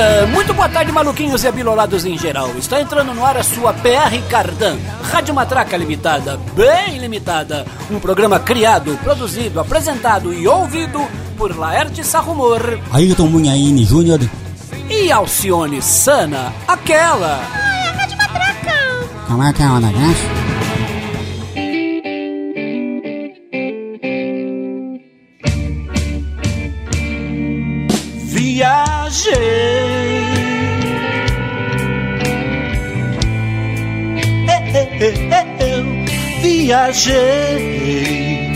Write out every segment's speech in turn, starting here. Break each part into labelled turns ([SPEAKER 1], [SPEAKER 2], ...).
[SPEAKER 1] Uh, muito boa tarde, maluquinhos e abilolados em geral. Está entrando no ar a sua PR Cardan, Rádio Matraca Limitada, bem limitada. Um programa criado, produzido, apresentado e ouvido por Laerte Sarrumor.
[SPEAKER 2] Ailton Munhaine Júnior.
[SPEAKER 1] E Alcione Sana, aquela.
[SPEAKER 3] Ai, a Rádio Matraca.
[SPEAKER 2] Como é que é o negócio?
[SPEAKER 1] Viajei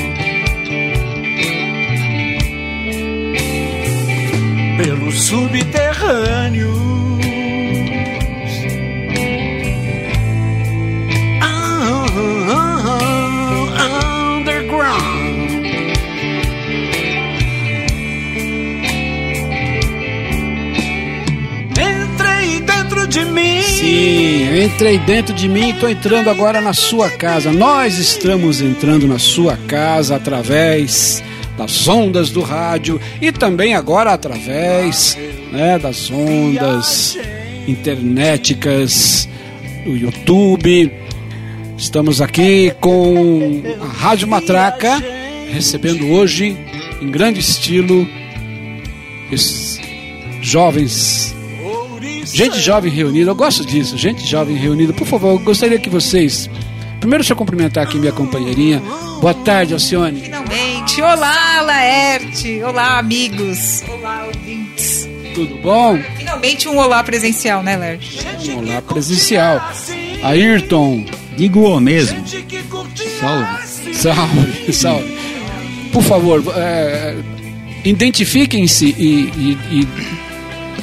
[SPEAKER 1] pelo subterrâneo. Entrei dentro de mim
[SPEAKER 4] e estou entrando agora na sua casa. Nós estamos entrando na sua casa através das ondas do rádio e também agora através né, das ondas internéticas do YouTube. Estamos aqui com a Rádio Matraca recebendo hoje em grande estilo esses jovens Gente jovem reunida, eu gosto disso, gente jovem reunida. Por favor, eu gostaria que vocês. Primeiro, deixa eu cumprimentar aqui minha companheirinha. Boa tarde, Alcione.
[SPEAKER 3] Finalmente. Olá, Laerte. Olá, amigos. Olá, ouvintes.
[SPEAKER 4] Tudo bom?
[SPEAKER 3] Finalmente um olá presencial, né, Laerte?
[SPEAKER 4] Um olá presencial. Ayrton.
[SPEAKER 2] Digo o mesmo.
[SPEAKER 4] Salve. Salve, salve. Por favor, é, identifiquem-se e, e, e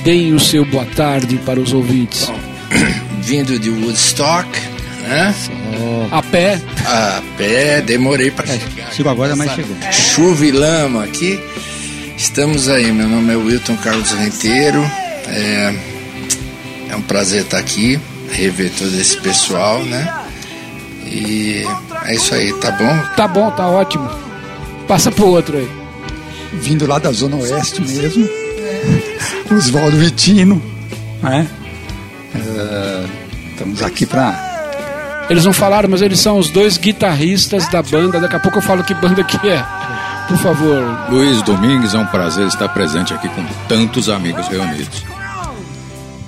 [SPEAKER 4] deem o seu boa tarde para os ouvintes.
[SPEAKER 5] Vindo de Woodstock, né?
[SPEAKER 4] A pé.
[SPEAKER 5] A pé, demorei para chegar.
[SPEAKER 2] Chegou agora, mas chegou.
[SPEAKER 5] Chuva e lama aqui. Estamos aí, meu nome é Wilton Carlos Renteiro. É, é um prazer estar aqui, rever todo esse pessoal, né? E é isso aí, tá bom?
[SPEAKER 4] Tá bom, tá ótimo. Passa pro outro aí.
[SPEAKER 6] vindo lá da Zona Oeste mesmo. Oswaldo Vitino, né? É, estamos aqui para
[SPEAKER 4] Eles não falaram, mas eles são os dois guitarristas da banda. Daqui a pouco eu falo que banda que é. Por favor.
[SPEAKER 7] Luiz Domingues, é um prazer estar presente aqui com tantos amigos reunidos.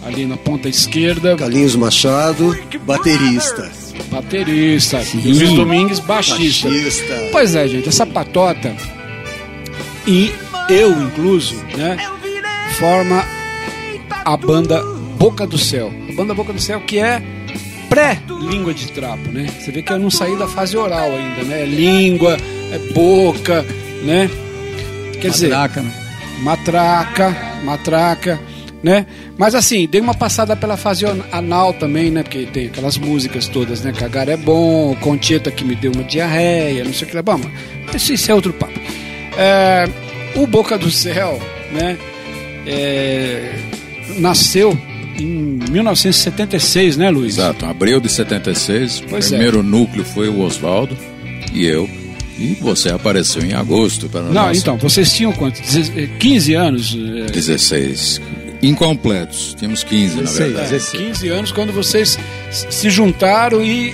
[SPEAKER 4] Ali na ponta esquerda,
[SPEAKER 8] Carlinhos Machado, baterista.
[SPEAKER 4] baterista. Luiz Domingues, baixista.
[SPEAKER 8] Baixista.
[SPEAKER 4] Pois é, gente, essa patota e eu incluso, né, forma a banda Boca do Céu. A banda Boca do Céu que é pré-língua de trapo, né? Você vê que eu não saí da fase oral ainda, né? É língua, é boca, né? Quer dizer,
[SPEAKER 6] Matraca, né?
[SPEAKER 4] matraca, matraca, né? Mas assim, dei uma passada pela fase anal também, né? Porque tem aquelas músicas todas, né? Cagar é bom, Concheta que me deu uma diarreia, não sei o que lá. Bom, mas isso, isso é outro papo. É, o Boca do Céu, né? É, nasceu em 1976, né, Luiz?
[SPEAKER 7] Exato, abril de 76, o
[SPEAKER 4] Pois é.
[SPEAKER 7] primeiro núcleo foi o Oswaldo e eu. E você apareceu em agosto para
[SPEAKER 4] Não,
[SPEAKER 7] nossa
[SPEAKER 4] então, vocês tinham quanto? Deze- 15 anos? é,
[SPEAKER 7] 16. Incompletos, tínhamos 15 na
[SPEAKER 6] 16,
[SPEAKER 7] verdade.
[SPEAKER 6] 16.
[SPEAKER 4] 15 anos quando vocês se juntaram e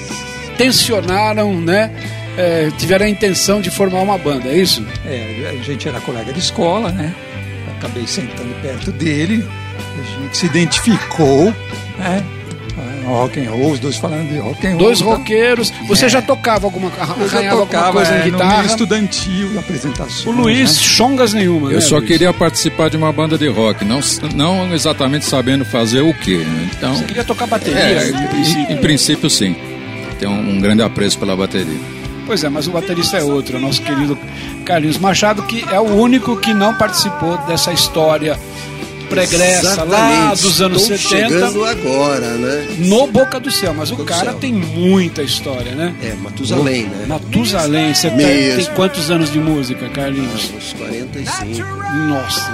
[SPEAKER 4] tensionaram, né? é, tiveram a intenção de formar uma banda, é isso?
[SPEAKER 6] É, a gente era colega de escola, né? Acabei sentando perto dele, a gente se identificou, né? No rock and roll, os dois falando de rock and roll.
[SPEAKER 4] Dois
[SPEAKER 6] então,
[SPEAKER 4] roqueiros. Você já tocava alguma,
[SPEAKER 6] já tocava
[SPEAKER 4] coisa
[SPEAKER 6] é,
[SPEAKER 4] em
[SPEAKER 6] no meio
[SPEAKER 4] guitarra?
[SPEAKER 6] estudantil, apresentações.
[SPEAKER 4] O Luiz,
[SPEAKER 6] né?
[SPEAKER 4] chongas nenhuma,
[SPEAKER 7] Eu
[SPEAKER 4] né,
[SPEAKER 7] só
[SPEAKER 4] Luiz?
[SPEAKER 7] queria participar de uma banda de rock, não, não exatamente sabendo fazer o quê. né? Então,
[SPEAKER 4] Você queria tocar bateria,
[SPEAKER 7] é, em,
[SPEAKER 4] princípio.
[SPEAKER 7] em princípio sim. Tenho um, um grande apreço pela bateria.
[SPEAKER 4] Pois é, mas o baterista é outro, é o nosso querido Carlinhos Machado, que é o único que não participou dessa hisria pregressa lá
[SPEAKER 8] Exatamente.
[SPEAKER 4] dos anos
[SPEAKER 8] Estou
[SPEAKER 4] 70
[SPEAKER 8] chegando agora, né?
[SPEAKER 4] no Boca do Céu. Mas o
[SPEAKER 8] Boca do
[SPEAKER 4] cara tem muita história, né?
[SPEAKER 8] É, Matusalém, né?
[SPEAKER 4] Matusalém, você tem, tem quantos anos de música, Carlinhos?
[SPEAKER 8] Uns 45.
[SPEAKER 4] Nossa,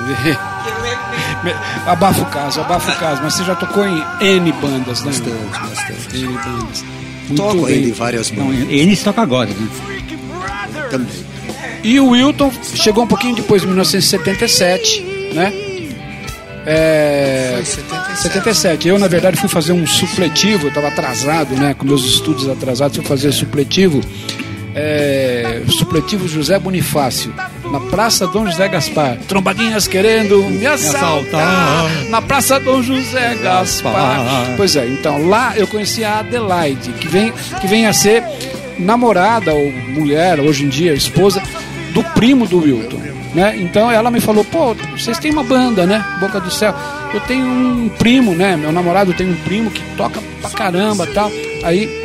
[SPEAKER 4] abafa o caso, abafa o caso. Mas você já tocou em N bandas, né?
[SPEAKER 8] Bastante, bastante.
[SPEAKER 4] N bandas. Muito
[SPEAKER 8] Toco
[SPEAKER 4] bem.
[SPEAKER 8] ainda em várias bandas
[SPEAKER 2] eles tocam agora, né?
[SPEAKER 8] também.
[SPEAKER 4] E o Wilton chegou um pouquinho depois, em 1977, né? É,
[SPEAKER 5] Foi 77.
[SPEAKER 4] 77. Eu, na verdade, fui fazer um supletivo, eu estava atrasado, né? Com meus estudos atrasados, fui fazer supletivo. É, supletivo José Bonifácio, na Praça Dom José Gaspar. Trombadinhas querendo me assaltar. Na Praça Dom José Gaspar. Pois é, então lá eu conheci a Adelaide, que vem, que vem a ser namorada ou mulher, hoje em dia, esposa do primo do Wilton. Né? Então ela me falou, pô, vocês têm uma banda, né? Boca do Céu. Eu tenho um primo, né? Meu namorado tem um primo que toca pra caramba tal. Aí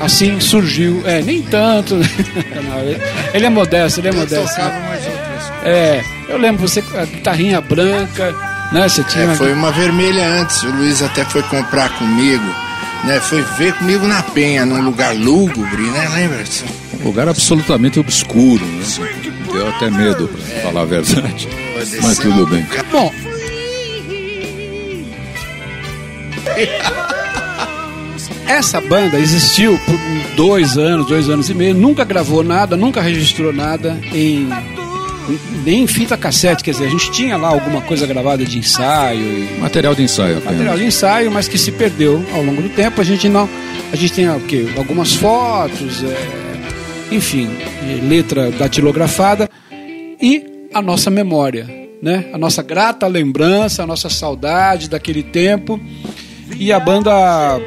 [SPEAKER 4] assim surgiu. É, nem tanto. Não, ele, ele é modesto, ele é modesto.
[SPEAKER 5] Tocava umas outras.
[SPEAKER 4] É, eu lembro você com a guitarrinha branca, né? Você tinha.
[SPEAKER 5] É, foi uma vermelha antes. O Luiz até foi comprar comigo, né? Foi ver comigo na Penha, num lugar lúgubre, né? Lembra?
[SPEAKER 7] Um lugar absolutamente obscuro, né? Deu até medo, pra falar a verdade. Mas tudo bem.
[SPEAKER 4] Bom. Essa banda existiu por dois anos, dois anos e meio, nunca gravou nada, nunca registrou nada em nem em fita cassete, quer dizer, a gente tinha lá alguma coisa gravada de ensaio, e
[SPEAKER 7] Material de ensaio apenas.
[SPEAKER 4] material de ensaio, mas que se perdeu ao longo do tempo. A gente não, a gente tem o quê? Algumas fotos, é, enfim, é, letra datilografada e a nossa memória, né? A nossa grata lembrança, a nossa saudade daquele tempo. E a banda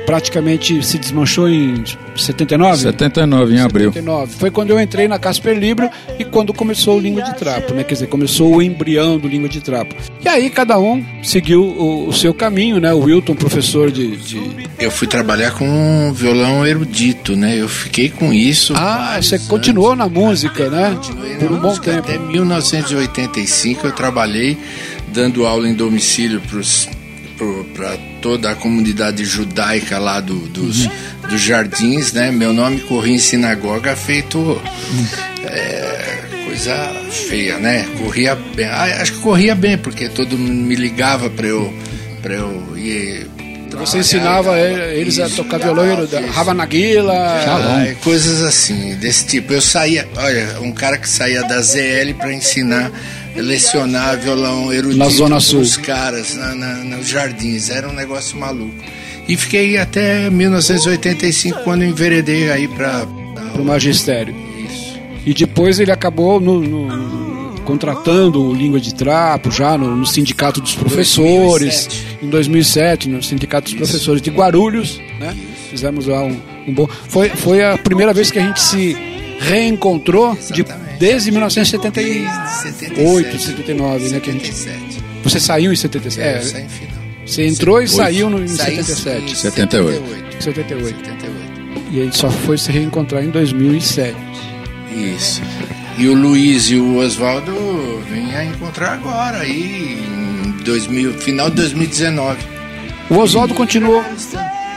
[SPEAKER 4] praticamente se desmanchou em 79?
[SPEAKER 7] 79 em abril.
[SPEAKER 4] 79. Foi quando eu entrei na Casper Libro e quando começou o Língua de Trapo, né? Quer dizer, começou o embrião do Língua de Trapo. E aí cada um seguiu o, o seu caminho, né? O Wilton, professor de... de...
[SPEAKER 5] Eu fui trabalhar com um violão erudito, né? Eu fiquei com isso.
[SPEAKER 4] Ah, você
[SPEAKER 5] anos.
[SPEAKER 4] continuou na música, né?
[SPEAKER 5] Continuei
[SPEAKER 4] Por um bom tempo.
[SPEAKER 5] Até 1985 eu trabalhei dando aula em domicílio para toda a comunidade judaica lá do, dos,
[SPEAKER 4] Uhum.
[SPEAKER 5] dos jardins, né? Meu nome corria em sinagoga feito é, coisa feia, né? Corria bem. Ah, acho que corria bem, porque todo mundo me ligava para eu, pra eu ir.
[SPEAKER 4] Você ensinava eles a tocar violão,
[SPEAKER 5] Isso.
[SPEAKER 4] Rava Naguila.
[SPEAKER 5] Ah, coisas assim, desse tipo. Eu saía, olha, um cara que saía da ZL para ensinar, lecionar violão erudito
[SPEAKER 4] Na Zona Sul.
[SPEAKER 5] os caras na, na- nos jardins. Era um negócio maluco. E fiquei até 1985 quando enveredei aí para
[SPEAKER 4] Pro magistério.
[SPEAKER 5] isso.
[SPEAKER 4] E depois ele acabou no- no- contratando o Língua de Trapo, já no, no Sindicato dos Professores,
[SPEAKER 5] 2007.
[SPEAKER 4] em 2007, no Sindicato dos Professores de Guarulhos, né? Fizemos lá um, um bom. Foi, foi a primeira vez que a gente se reencontrou de,
[SPEAKER 5] Exatamente.
[SPEAKER 4] Desde 1978, 79, né? Que a gente,
[SPEAKER 5] 77.
[SPEAKER 4] você saiu em 77.
[SPEAKER 5] É,
[SPEAKER 4] É,
[SPEAKER 5] eu saí em final.
[SPEAKER 4] você entrou e saiu no, em
[SPEAKER 5] Saí em
[SPEAKER 4] 77.
[SPEAKER 7] 78.
[SPEAKER 4] 78.
[SPEAKER 5] 78.
[SPEAKER 4] E a gente só foi se reencontrar em 2007.
[SPEAKER 5] Isso. E o Luiz e o Oswaldo vêm a encontrar agora, aí, em 2000, final de 2019.
[SPEAKER 4] O Oswaldo continuou,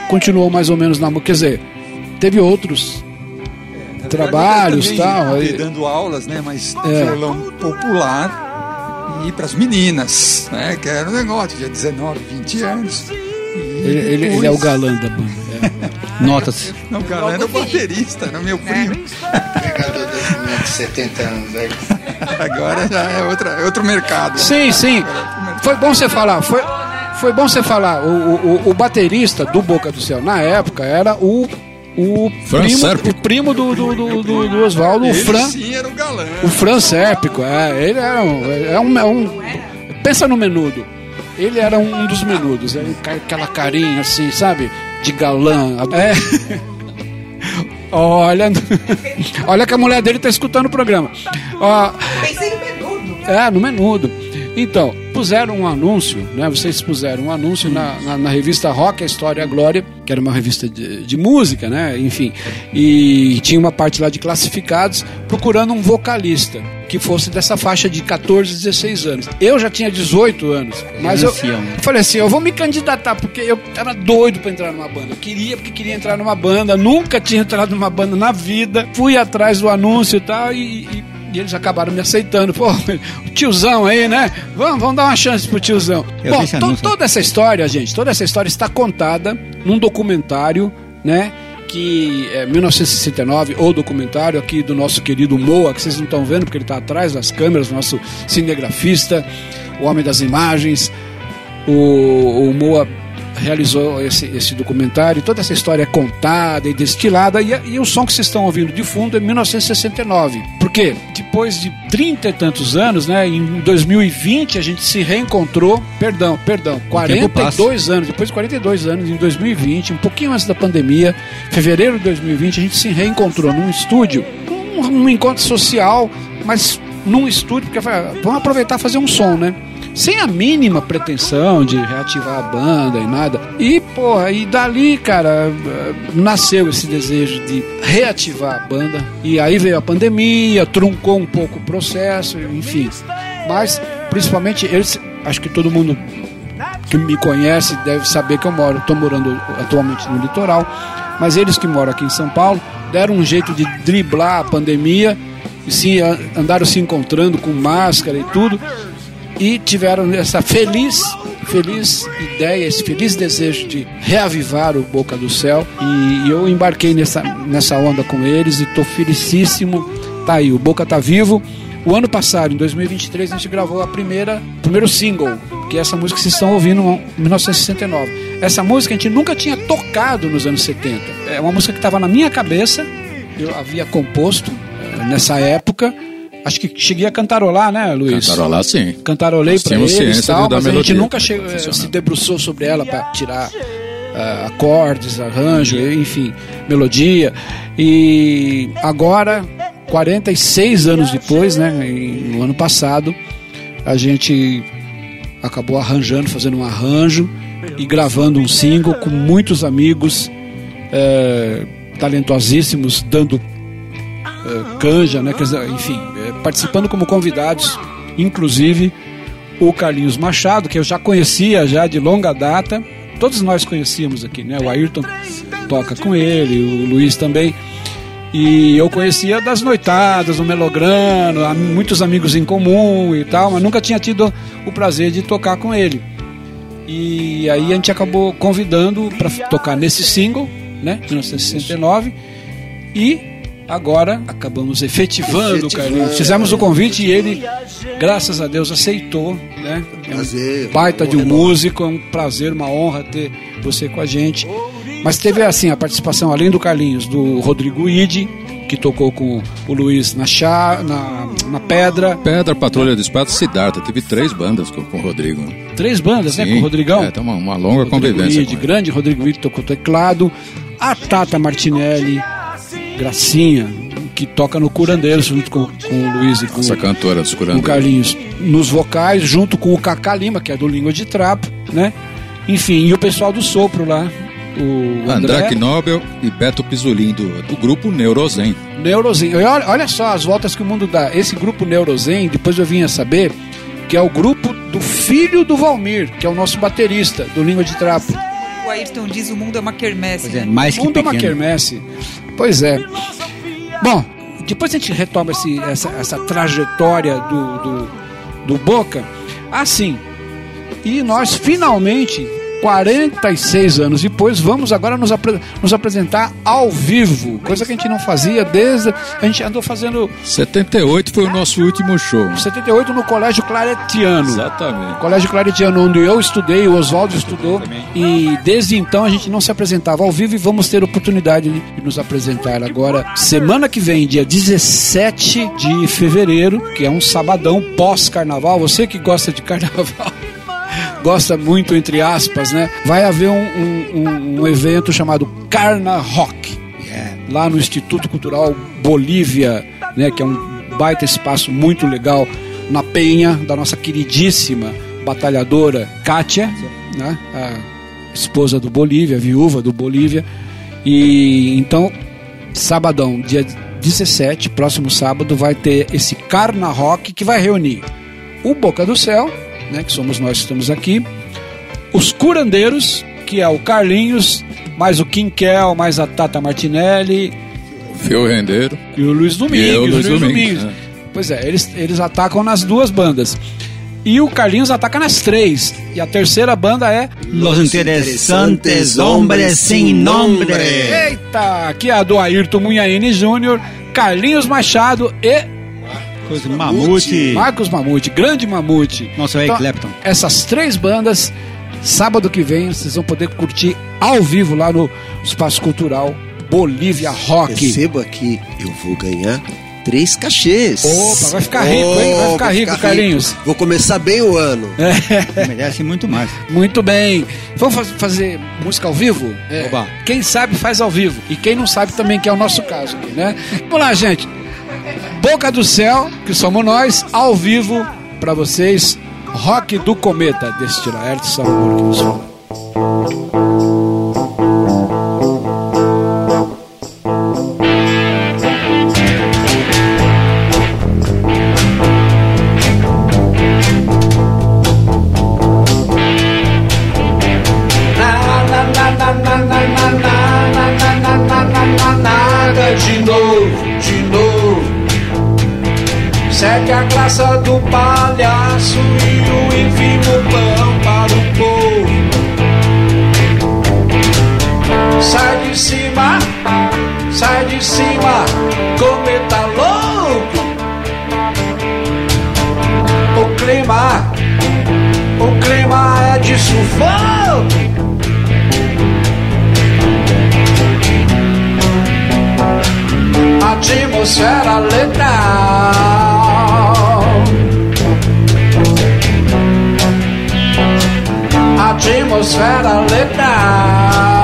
[SPEAKER 4] continuou mais ou menos na música. Quer dizer, teve outros trabalhos
[SPEAKER 6] Também
[SPEAKER 4] tal.
[SPEAKER 6] andei
[SPEAKER 4] aí-
[SPEAKER 6] dando aulas, né? Mas
[SPEAKER 4] É.
[SPEAKER 6] violão popular e para as meninas, né? Que era um negócio, tinha 19, 20 anos. E
[SPEAKER 4] Ele, ele- ele é o galã da banda. é. Nota-se.
[SPEAKER 6] Não, o galã era o baterista, era meu primo.
[SPEAKER 5] Pegador de 70 anos. Né?
[SPEAKER 6] Agora já é, outra, é outro mercado.
[SPEAKER 4] Sim, sim. Foi bom você falar. Foi, foi bom você falar. O, o, o baterista do Boca do Céu na época era o. O
[SPEAKER 7] Fran
[SPEAKER 4] primo, o primo do, do, do, do- do Oswaldo, o
[SPEAKER 6] Ele
[SPEAKER 4] Fran.
[SPEAKER 6] sim era o galã.
[SPEAKER 4] O Fran Sérpico, é, ele era um, é um, é um- Pensa no menudo. Ele era um dos menudos, era um ca- aquela carinha assim, sabe? De galã. É. Olha, olha que a mulher dele tá escutando o programa. Ó,
[SPEAKER 3] Pensei no menudo.
[SPEAKER 4] é, no menudo. Então, puseram um anúncio, né? Vocês puseram um anúncio na, na, na revista Rock, a História e a Glória, que era uma revista de, de música, né? Enfim. E tinha uma parte lá de classificados procurando um vocalista que fosse dessa faixa de 14, 16 anos. Eu já tinha 18 anos, mas eu, eu falei assim, eu vou me candidatar porque eu era doido para entrar numa banda. Eu queria porque queria entrar numa banda, nunca tinha entrado numa banda na vida. Fui atrás do anúncio e tal e- e e eles acabaram me aceitando. Pô, o tiozão aí, né? Vamos, vamos dar uma chance pro tiozão.
[SPEAKER 2] Eu
[SPEAKER 4] Bom, to- toda essa história, gente, toda essa história está contada num documentário, né? Que é 1969, ou documentário aqui do nosso querido Moa, que vocês não estão vendo porque ele está atrás das câmeras, nosso cinegrafista, o homem das imagens. o, o Moa realizou esse, esse documentário, toda essa história é contada e destilada, e, e o som que vocês estão ouvindo de fundo é 1969. Por quê? Depois de trinta e tantos anos, né, em 2020 a gente se reencontrou, perdão, perdão, 42 anos, depois de 42 anos, em 2020, um pouquinho antes da pandemia, fevereiro de 2020, a gente se reencontrou num estúdio, um, um encontro social, mas num estúdio, porque ah, vamos aproveitar e fazer um som, né? Sem a mínima pretensão de reativar a banda e nada. E, porra, e dali, cara, nasceu esse desejo de reativar a banda. E aí veio a pandemia, truncou um pouco o processo, enfim. Mas, principalmente, eles, acho que todo mundo que me conhece deve saber que eu moro, estou morando atualmente no litoral, mas eles que moram aqui em São Paulo deram um jeito de driblar a pandemia e sim andaram se encontrando com máscara e tudo e tiveram essa feliz feliz ideia, esse feliz desejo de reavivar o Boca do Céu e eu embarquei nessa, nessa onda com eles e estou felicíssimo. Tá aí, o Boca tá vivo. O ano passado, em 2023, a gente gravou a primeira, primeiro single, que é essa música que vocês estão ouvindo em 1969. Essa música a gente nunca tinha tocado nos anos 70. É uma música que estava na minha cabeça, eu havia composto eh, nessa época Acho que cheguei a cantarolar, né, Luiz?
[SPEAKER 7] Cantarolar, sim.
[SPEAKER 4] Cantarolei para eles e tal, mas
[SPEAKER 7] melodia,
[SPEAKER 4] a gente nunca chegou, se debruçou sobre ela para tirar uh, acordes, arranjo, enfim, melodia. E agora, 46 anos depois, né, no ano passado, a gente acabou arranjando, fazendo um arranjo e gravando um single com muitos amigos eh, talentosíssimos, dando canja, né? Enfim, eh, participando como convidados, inclusive o Carlinhos Machado, que eu já conhecia já de longa data. Todos nós conhecíamos aqui, né? O Ayrton toca com ele, o Luiz também. E eu conhecia das noitadas, o Melograno, muitos amigos em comum e tal, mas nunca tinha tido o prazer de tocar com ele. E aí a gente acabou convidando para tocar nesse single, né, 1969, e Agora acabamos efetivando, efetivando Carlinhos. Fizemos o convite e ele, graças a Deus, aceitou. Né? É um baita de um músico, é um prazer, uma honra ter você com a gente. Mas teve assim a participação, além do Carlinhos, do Rodrigo Ide, que tocou com o Luiz na, chá, na, na Pedra.
[SPEAKER 7] Pedra, Patrulha do Espaço, Siddhartha. Teve três bandas com, com o Rodrigo.
[SPEAKER 4] Três bandas, Sim, né? Com o Rodrigão?
[SPEAKER 7] É, tem uma, uma longa Rodrigo convivência.
[SPEAKER 4] Ide, grande Rodrigo Ide tocou teclado. A Tata Martinelli Gracinha, que toca no Curandeiros junto com, com o Luiz e com
[SPEAKER 7] Essa cantora dos
[SPEAKER 4] Curandeiros. o Carlinhos nos vocais, junto com o Cacá Lima, que é do Língua de Trapo, né? Enfim, e o pessoal do Sopro lá, o André,
[SPEAKER 7] André Knobel e Beto Pisolin do, do grupo Neurozen.
[SPEAKER 4] Neurozen. Olha, olha só as voltas que o mundo dá. Esse grupo Neurozen, depois eu vim a saber que é o grupo do filho do Valmir, que é o nosso baterista do Língua de Trapo.
[SPEAKER 3] O Ayrton diz o mundo é uma quermesse.
[SPEAKER 2] É, mais
[SPEAKER 4] o mundo
[SPEAKER 2] que
[SPEAKER 4] é uma quermesse. Pois é. Bom, depois a gente retoma esse, essa, essa trajetória do, do, do Boca. Assim, e nós finalmente 46 anos depois, vamos agora nos, apre nos, apresentar ao vivo, coisa que a gente não fazia desde. A gente andou fazendo.
[SPEAKER 7] 78 foi o nosso último show.
[SPEAKER 4] 78 no Colégio Claretiano.
[SPEAKER 7] Exatamente.
[SPEAKER 4] Colégio Claretiano, onde eu estudei, o Oswaldo estudou. E desde então a gente não se apresentava ao vivo e vamos ter oportunidade de nos apresentar agora, semana que vem, dia 17 de fevereiro, que é um sabadão pós-carnaval. Você que gosta de carnaval gosta muito, entre aspas, né? Vai haver um, um, um evento chamado Carna Rock, lá no Instituto Cultural Bolívia, né? Que é um baita espaço muito legal, na Penha, da nossa queridíssima batalhadora Kátia, né? A esposa do Bolívia, viúva do Bolívia. E então, sabadão, dia 17, próximo sábado, vai ter esse Carna Rock que vai reunir o Boca do Céu, né, que somos nós que estamos aqui, os curandeiros, que é o Carlinhos, mais o Quinquel, mais a Tata Martinelli,
[SPEAKER 7] o Fio Rendeiro
[SPEAKER 4] e o Luiz Domingos.
[SPEAKER 7] E o Luiz, Luiz Domingos. Domingos.
[SPEAKER 4] É. Pois é, eles, eles atacam nas duas bandas. E o Carlinhos ataca nas três. E a terceira banda é
[SPEAKER 2] Los Interessantes Hombres Sem Nombre.
[SPEAKER 4] Eita, aqui é a do Ayrton Munhaine Júnior, Carlinhos Machado e
[SPEAKER 2] Coisa, Mamute.
[SPEAKER 4] Marcos Mamute, grande Mamute. Então,
[SPEAKER 2] Nossa, Eric Clapton.
[SPEAKER 4] Essas três bandas, sábado que vem, vocês vão poder curtir ao vivo lá no Espaço Cultural Bolívia Rock.
[SPEAKER 8] Recebo aqui, eu vou ganhar três cachês.
[SPEAKER 4] Opa, vai ficar rico, hein? Vai
[SPEAKER 8] Oh,
[SPEAKER 4] ficar rico, Carlinhos.
[SPEAKER 8] Vou começar bem o ano.
[SPEAKER 2] Merece muito mais.
[SPEAKER 4] Muito bem. Vamos faz- fazer música ao vivo? É.
[SPEAKER 2] Oba.
[SPEAKER 4] Quem sabe faz ao vivo. E quem não sabe também, que é o nosso caso aqui, né? Vamos lá, gente. Boca do Céu, que somos nós, ao vivo pra vocês. Rock do Cometa, desse Laerte Salvador que nos fala.
[SPEAKER 1] Segue a graça do palhaço e o envio pão para o povo. Sai de cima, sai de cima, cometa louco. O clima, o clima é de sufoco. atmosfera letal. almost had I lit down.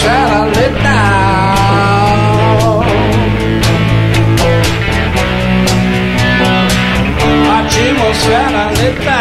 [SPEAKER 1] traveling now. I dream of traveling
[SPEAKER 4] now.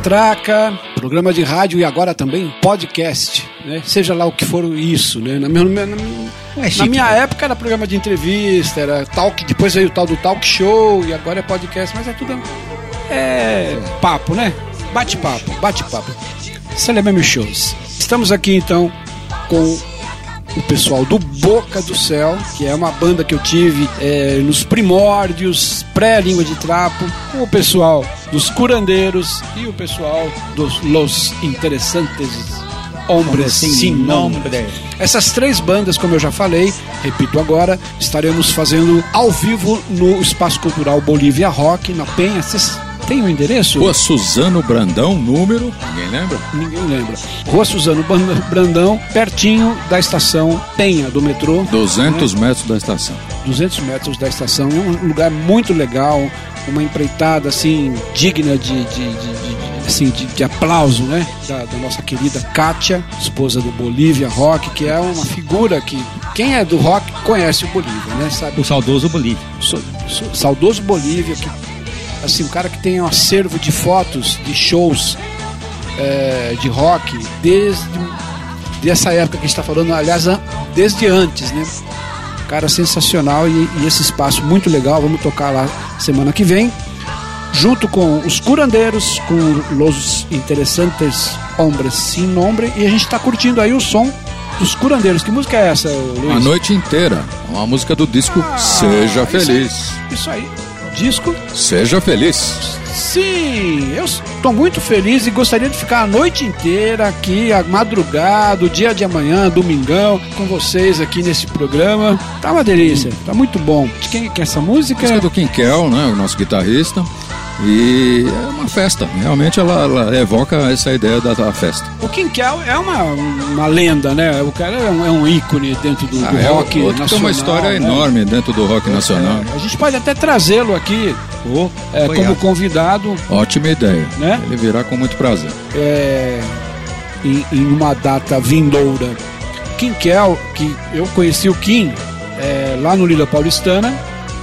[SPEAKER 4] Matraca, programa de rádio e agora também podcast, né? Seja lá o que for isso, né? Na minha, na
[SPEAKER 2] É
[SPEAKER 4] na
[SPEAKER 2] chique,
[SPEAKER 4] minha
[SPEAKER 2] né?
[SPEAKER 4] época era programa de entrevista, era talk, depois veio o tal do talk show e agora é podcast, mas é tudo é papo, né? Bate-papo, bate-papo. Celebremos shows. Estamos aqui então com o pessoal do Boca do Céu, que é uma banda que eu tive é, nos primórdios, pré-língua de trapo, com o pessoal dos curandeiros e o pessoal dos Los Interessantes Hombres Sin Nombre. Essas três bandas, como eu já falei, repito agora, estaremos fazendo ao vivo no Espaço Cultural Bolívia Rock, na Penha. Têm o endereço?
[SPEAKER 7] Rua Suzano Brandão, número, ninguém lembra?
[SPEAKER 4] Ninguém lembra. Rua Suzano Brandão, pertinho da estação Penha do metrô.
[SPEAKER 7] 200 metros da estação.
[SPEAKER 4] 200 metros da estação. É um lugar muito legal, uma empreitada assim digna de, de, de- de- de- assim, de, de aplauso, né? Da, da nossa querida Kátia, esposa do Bolívia Rock, que é uma figura que quem é do rock conhece o Bolívia, né? Sabe?
[SPEAKER 2] O saudoso Bolívia.
[SPEAKER 4] So- so- saudoso Bolívia, que assim, um cara que tem um acervo de fotos de shows é, de rock desde dessa época que a gente está falando, aliás, desde antes, né? Cara sensacional e, e esse espaço muito legal. Vamos tocar lá semana que vem, junto com os curandeiros, com os interessantes hombres sem nombre, e a gente está curtindo aí o som dos curandeiros. Que música é essa, Luiz?
[SPEAKER 7] A noite inteira. Uma música do disco Seja
[SPEAKER 4] isso
[SPEAKER 7] Feliz.
[SPEAKER 4] Isso aí, disco
[SPEAKER 7] Seja Feliz.
[SPEAKER 4] Sim, eu estou muito feliz e gostaria de ficar a noite inteira aqui, a madrugada, o dia de amanhã, domingão, com vocês aqui nesse programa. Tá uma delícia, tá muito bom. De quem que é essa música?
[SPEAKER 7] Música do Kim Kel, né, o nosso guitarrista. E é uma festa. Realmente ela, ela evoca essa ideia da, da festa.
[SPEAKER 4] O Kim Kel é uma, uma lenda, né? O cara é um, é um ícone dentro do, do
[SPEAKER 7] Ah, é
[SPEAKER 4] rock
[SPEAKER 7] outro que tem uma
[SPEAKER 4] nacional,
[SPEAKER 7] história
[SPEAKER 4] né?
[SPEAKER 7] enorme dentro do rock nacional.
[SPEAKER 4] É, a gente pode até trazê-lo aqui
[SPEAKER 2] Oh,
[SPEAKER 4] é, como convidado
[SPEAKER 7] Ótima ideia.
[SPEAKER 4] Né?
[SPEAKER 7] Ele virá com muito prazer.
[SPEAKER 4] é, em, em uma data vindoura. Kim Kel, que eu conheci o Kim é, lá no Lila Paulistana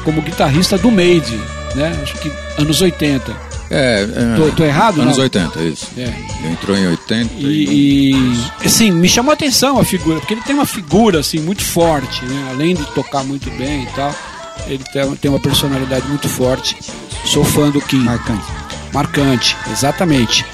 [SPEAKER 4] como guitarrista do Made, né? Acho que anos 80.
[SPEAKER 7] É, é,
[SPEAKER 4] Tô, tô errado,
[SPEAKER 7] anos
[SPEAKER 4] não?
[SPEAKER 7] 80, isso.
[SPEAKER 4] É.
[SPEAKER 7] Ele entrou em 80
[SPEAKER 4] E, e, assim, me chamou a atenção a figura, porque ele tem uma figura assim muito forte, né? Além de tocar muito bem e tal, ele tem, tem uma personalidade muito forte. Sou fã do Kim.
[SPEAKER 2] Marcante.
[SPEAKER 4] Marcante, exatamente.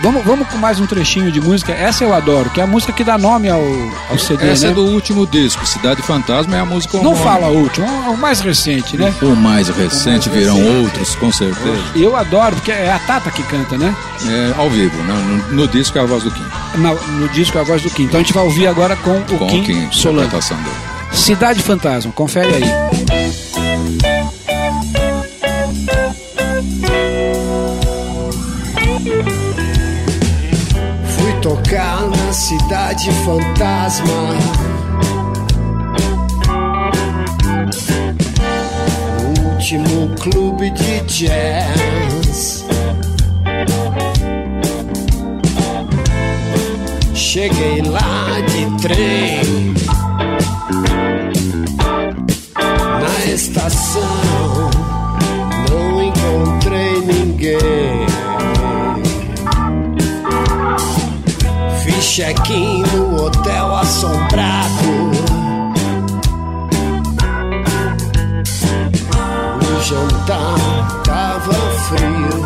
[SPEAKER 4] Vamos, vamos com mais um trechinho de música. Essa eu adoro, que é a música que dá nome ao, ao CD,
[SPEAKER 7] Essa
[SPEAKER 4] né?
[SPEAKER 7] é do último disco, Cidade Fantasma é a música
[SPEAKER 4] Não
[SPEAKER 7] homônima.
[SPEAKER 4] fala o último, é o mais recente, né?
[SPEAKER 7] O mais recente
[SPEAKER 4] O mais
[SPEAKER 7] virão
[SPEAKER 4] recente.
[SPEAKER 7] outros, com certeza.
[SPEAKER 4] Eu adoro, porque é a Tata que canta, né?
[SPEAKER 7] É, ao vivo, né? no, no disco é a voz do Kim.
[SPEAKER 4] Na- no disco é a voz do Kim. Então a gente vai ouvir agora com o
[SPEAKER 7] Com
[SPEAKER 4] Kim,
[SPEAKER 7] Kim,
[SPEAKER 4] Solano. Cidade Fantasma, confere aí.
[SPEAKER 9] Tocar na cidade fantasma. Último clube de jazz. Cheguei lá de trem. Na estação, check-in no hotel assombrado. O jantar tava frio.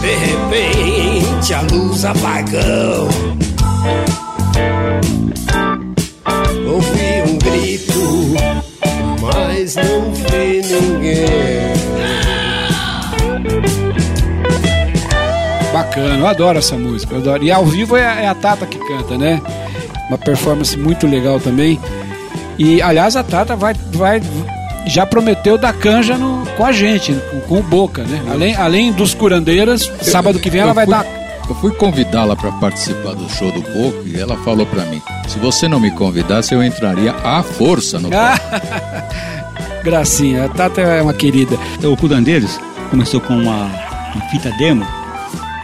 [SPEAKER 9] De repente a luz apagou.
[SPEAKER 4] Bacana, eu adoro essa música. eu adoro. E ao vivo é, é a Tata que canta, né? Uma performance muito legal também. E aliás, a Tata vai, vai já prometeu dar canja no- com a gente, com, com o Boca, né? Além, além dos curandeiras, sábado que vem ela vai
[SPEAKER 7] fui-
[SPEAKER 4] dar.
[SPEAKER 7] Eu fui convidá-la para participar do show do Boco e ela falou para mim: se você não me convidasse, eu entraria à força no palco.
[SPEAKER 4] Gracinha, a Tata é uma querida.
[SPEAKER 2] O Curandeiros começou com uma, uma fita demo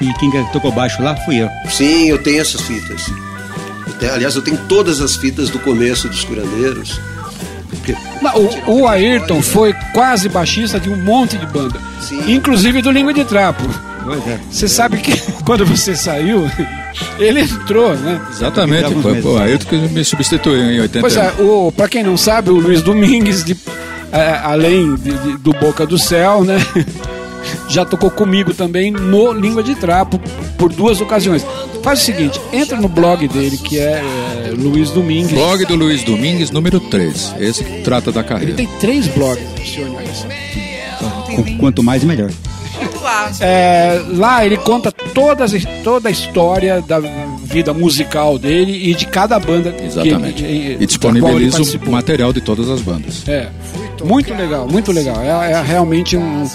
[SPEAKER 2] e quem tocou baixo lá fui eu.
[SPEAKER 8] Sim, eu tenho essas fitas. Eu tenho- aliás, eu tenho todas as fitas do começo dos curandeiros. Porque-
[SPEAKER 4] Não, O, o Ayrton foi quase baixista de um monte de banda,
[SPEAKER 8] Sim.
[SPEAKER 4] inclusive do Língua de Trapo.
[SPEAKER 2] Pois é.
[SPEAKER 4] Você sabe que quando você saiu, ele entrou, né?
[SPEAKER 7] Exatamente, foi o Ayrton que me substituiu em 81.
[SPEAKER 4] Pois é, o, pra quem não sabe, o Luiz Domingues, de- é, além de- de- do Boca do Céu, né? já tocou comigo também no Língua de Trapo por duas ocasiões. Faz o seguinte, entra no blog dele, que é, é Luiz Domingues.
[SPEAKER 7] Blog do Luiz Domingues, número 3. Esse que trata da
[SPEAKER 4] Ele
[SPEAKER 7] carreira.
[SPEAKER 4] tem três blogs, senhor
[SPEAKER 2] Quanto mais, melhor.
[SPEAKER 4] É, lá ele conta todas, toda a história da vida musical dele e de cada banda que
[SPEAKER 7] Exatamente.
[SPEAKER 4] ele-
[SPEAKER 7] E
[SPEAKER 4] ele
[SPEAKER 7] disponibiliza o material de todas as bandas.
[SPEAKER 4] É, muito legal, muito legal. É, é realmente um,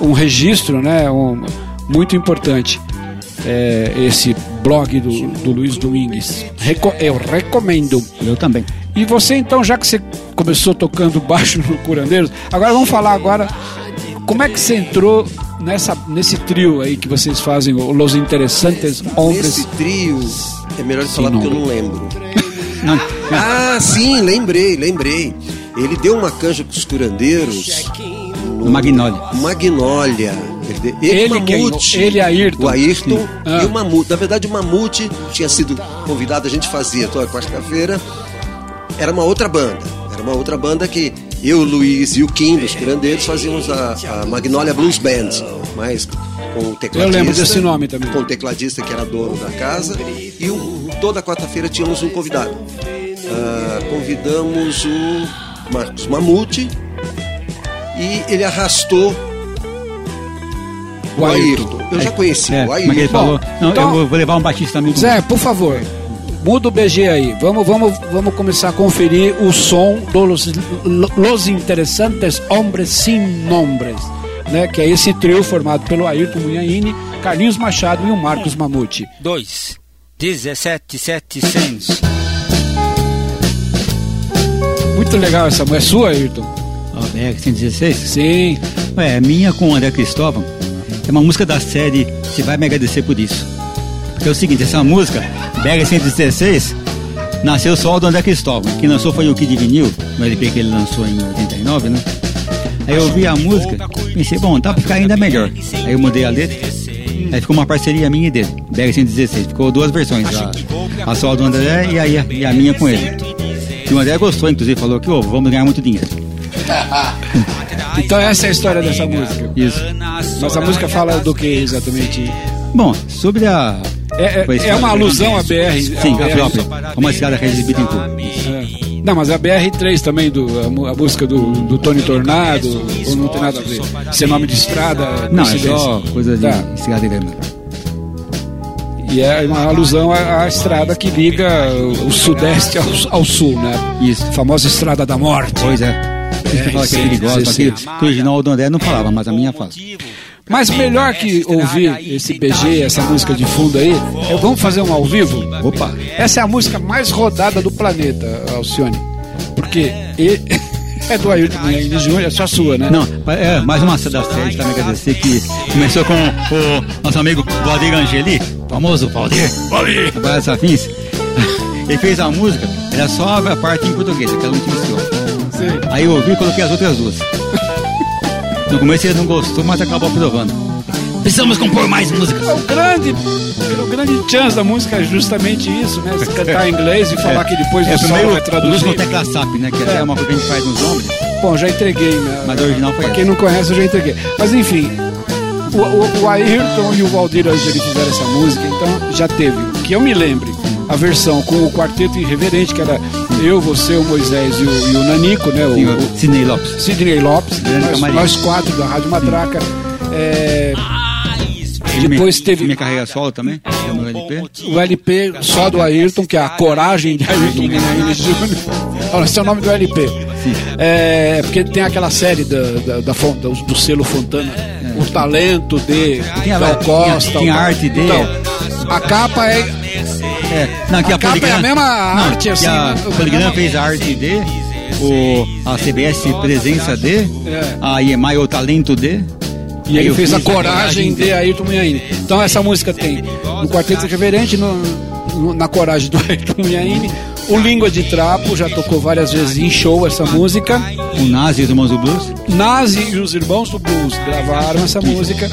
[SPEAKER 4] um registro, né? um- muito importante. é, esse blog do, do Luiz Domingues. Reco- eu recomendo.
[SPEAKER 2] Eu também.
[SPEAKER 4] E você então, já que você começou tocando baixo no Curandeiros, agora vamos falar agora como é que você entrou nessa, nesse trio aí que vocês fazem, Los Interessantes Hombres.
[SPEAKER 8] Esse trio, é melhor falar porque eu não lembro.
[SPEAKER 2] Não,
[SPEAKER 8] Ah, sim, lembrei, lembrei. Ele deu uma canja com os curandeiros.
[SPEAKER 2] No Magnólia.
[SPEAKER 8] Magnólia. Ele, ele,
[SPEAKER 4] Ele?
[SPEAKER 8] Mamute.
[SPEAKER 4] Ele e Ayrton.
[SPEAKER 8] O Ayrton
[SPEAKER 4] Ah.
[SPEAKER 8] e o Mamute. Na verdade, o Mamute tinha sido convidado, a gente fazia toda quarta-feira. Era uma outra banda. Era uma outra banda que eu, o Luiz e o Kim, dos curandeiros, fazíamos a, a Magnólia Blues Band. Mas com o tecladista.
[SPEAKER 4] Eu lembro desse nome também.
[SPEAKER 8] Com o tecladista que era dono da casa. E o- toda quarta-feira tínhamos um convidado. Ah, convidamos o Marcos Mamute e ele arrastou o Ayrton. Eu já conheci
[SPEAKER 2] É,
[SPEAKER 8] o
[SPEAKER 2] é que ele
[SPEAKER 8] Ayrton.
[SPEAKER 2] falou? Não,
[SPEAKER 4] então-
[SPEAKER 2] eu vou- vou levar um batista também.
[SPEAKER 4] Zé, por favor, muda o BG aí. Vamos, vamos, vamos começar a conferir o som dos Los Interessantes Hombres Sin Nombres, né? Que é esse trio formado pelo Ayrton Munhaine, Carlinhos Machado e o Marcos Mamute.
[SPEAKER 10] 2, 17, 700.
[SPEAKER 4] Muito legal essa música. É sua, Ayrton?
[SPEAKER 2] BR 116?
[SPEAKER 4] Sim.
[SPEAKER 2] É, minha com o André Cristóvão. É uma música da série Você Vai Me Agradecer Por Isso. Porque é o seguinte, essa música, BR 116, nasceu só do André Cristóvão. Quem lançou foi o Kid Vinil, no LP que ele lançou em 89, né? Aí eu ouvi a música, pensei, bom, dá pra ficar ainda melhor. Aí eu mudei a letra, aí ficou uma parceria minha e dele, BR 116. Ficou duas versões, a, a solo do André e a, e a minha com ele. E o André gostou, inclusive, falou que, ô, vamos ganhar muito dinheiro.
[SPEAKER 4] Então essa é a história dessa música.
[SPEAKER 2] Isso.
[SPEAKER 4] Mas a música fala do que exatamente?
[SPEAKER 2] Bom, sobre a.
[SPEAKER 4] É, é- é uma alusão à BR.
[SPEAKER 2] Sim, a
[SPEAKER 4] BR.
[SPEAKER 2] própria. Uma estrada que é exibida em tudo.
[SPEAKER 4] É. Não, mas a BR-3 também, do, a, a música do, do Tony Tornado, ou não tem nada a ver? Ser nome de estrada?
[SPEAKER 2] Não, é só coisa de
[SPEAKER 4] Tá.
[SPEAKER 2] estrada grande.
[SPEAKER 4] E é uma alusão à, à estrada que liga o, o sudeste ao, ao sul, né?
[SPEAKER 2] Isso.
[SPEAKER 4] A famosa Estrada da Morte.
[SPEAKER 2] Pois é. Você fala que é perigosa, mas que, que o original do André não falava, mas a minha fala.
[SPEAKER 4] Mas melhor que ouvir esse BG, essa música de fundo aí, é, vamos fazer um ao vivo?
[SPEAKER 2] Opa!
[SPEAKER 4] Essa é a música mais rodada do planeta, Alcione. Porque e- é do Ayrton Munhaine Júnior, é só sua, né?
[SPEAKER 2] Não, é mais uma da série, tá me agradecer que começou com o nosso amigo Valdir Angeli, famoso Valdir, Valdir, Várias Afins. Ele fez a música, era só a parte em português, aquela esse outro.
[SPEAKER 4] Sim.
[SPEAKER 2] Aí eu ouvi e coloquei as outras duas. No começo ele não gostou, mas acabou aprovando. Precisamos compor mais música.
[SPEAKER 4] É o grande, o grande chance da música é justamente isso, né? Você cantar em inglês e falar que depois
[SPEAKER 2] é,
[SPEAKER 4] do solo
[SPEAKER 2] primeiro,
[SPEAKER 4] vai traduzir.
[SPEAKER 2] luz com tecla SAP, né? Que é uma coisa que a gente faz nos ombros.
[SPEAKER 4] Bom, já entreguei, né?
[SPEAKER 2] Mas o original foi
[SPEAKER 4] Pra
[SPEAKER 2] essa.
[SPEAKER 4] quem não conhece, eu já entreguei. Mas enfim, o, o, o Ayrton e o Valdir Angeli fizeram essa música, então já teve, que eu me lembre, a versão com o quarteto irreverente, que era eu, você, o Moisés e o, e o Nanico, né? O, o
[SPEAKER 2] o Sidney Lopes.
[SPEAKER 4] Sidney Lopes, nós, nós quatro da Rádio Matraca. É, depois teve
[SPEAKER 2] Minha carreira solo também, meu LP.
[SPEAKER 4] o LP só do Ayrton, que é a Coragem de Ayrton esse é o nome do LP. É, porque tem aquela série da, da, da do, selo Fontana, o talento de
[SPEAKER 2] lá,
[SPEAKER 4] Costa.
[SPEAKER 2] tinha
[SPEAKER 4] o-
[SPEAKER 2] arte de-
[SPEAKER 4] Então, a capa é.
[SPEAKER 2] É, não, que
[SPEAKER 4] A capa é a mesma
[SPEAKER 2] não,
[SPEAKER 4] arte, assim,
[SPEAKER 2] A
[SPEAKER 4] né?
[SPEAKER 2] Poligrama fez a arte de, o, a CBS Presença de,
[SPEAKER 4] É.
[SPEAKER 2] a EMI o Talento de.
[SPEAKER 4] E
[SPEAKER 2] aí
[SPEAKER 4] ele
[SPEAKER 2] eu
[SPEAKER 4] fez a coragem de Ayrton Munhaine. Então essa música tem no Quarteto Reverente, no, no- na coragem do Ayrton Munhaine. O Língua de Trapo já tocou várias vezes em show essa música.
[SPEAKER 2] O Nazi e os Irmãos do Blues.
[SPEAKER 4] Nazi e os Irmãos do Blues gravaram essa música.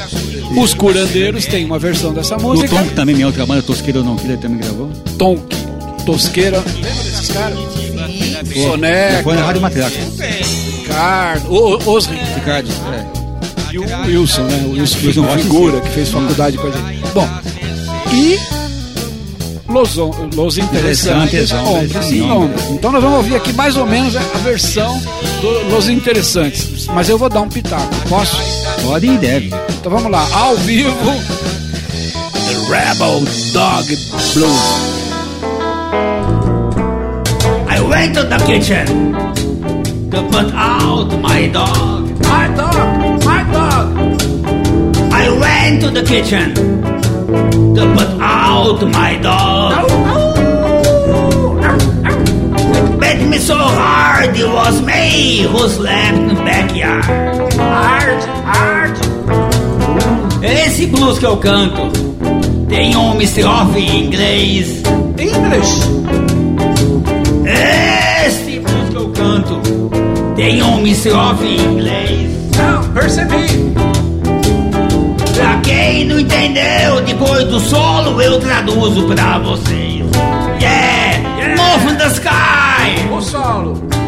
[SPEAKER 4] Os Curandeiros têm uma versão dessa
[SPEAKER 2] O
[SPEAKER 4] música.
[SPEAKER 2] Tom, que também minha outra banda, Tosqueira ou Não Queira, também gravou.
[SPEAKER 4] Tonk, Tosqueira. Lembra desses caras? Soneca,
[SPEAKER 2] Foi na Rádio Matraca.
[SPEAKER 4] Ricardo, o- os
[SPEAKER 2] Ricardo, é.
[SPEAKER 4] E o Wilson, né? O Wilson,
[SPEAKER 2] Wilson
[SPEAKER 4] figura que fez faculdade com a gente. Bom, e Los, Los Interessantes
[SPEAKER 2] Interessantes
[SPEAKER 4] Hombres
[SPEAKER 2] Hombres
[SPEAKER 4] em
[SPEAKER 2] em
[SPEAKER 4] Londres. Então nós vamos ouvir aqui mais ou menos a versão do Los Interessantes. Mas eu vou dar um pitaco. Posso?
[SPEAKER 2] Pode e deve.
[SPEAKER 4] Então vamos lá, ao vivo. The Rebel Dog Blues.
[SPEAKER 10] I went to the kitchen to put out my dog. My dog, my dog. I went to the kitchen to put out my dog. It bit me so hard it was me who slept in the backyard. Hard, hard. Esse blues que eu canto tem um. Off em inglês. English. Este blues que eu canto tem um. Off em inglês. Não, percebi. Pra quem não entendeu, depois do solo eu traduzo pra vocês. Yeah, yeah. Move in the sky. O solo.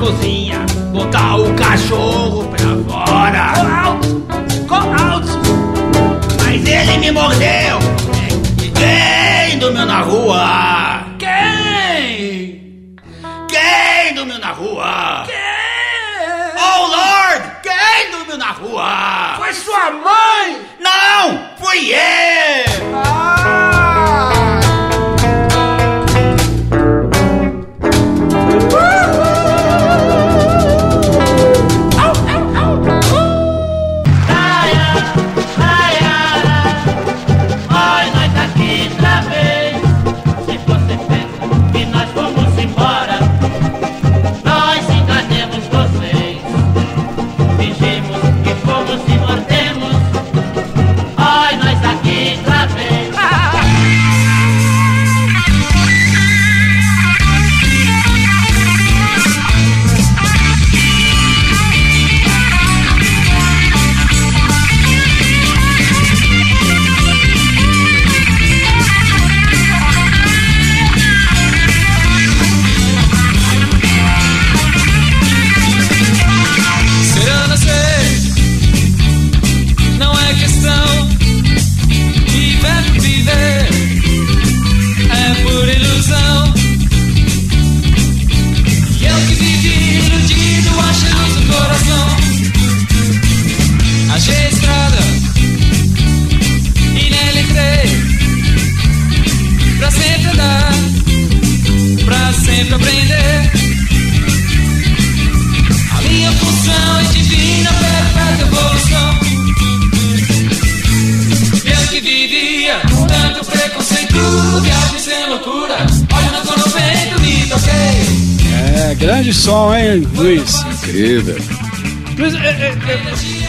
[SPEAKER 10] Cozinha botar o cachorro pra fora. Go out, go out. Mas ele me mordeu. E quem dormiu na rua?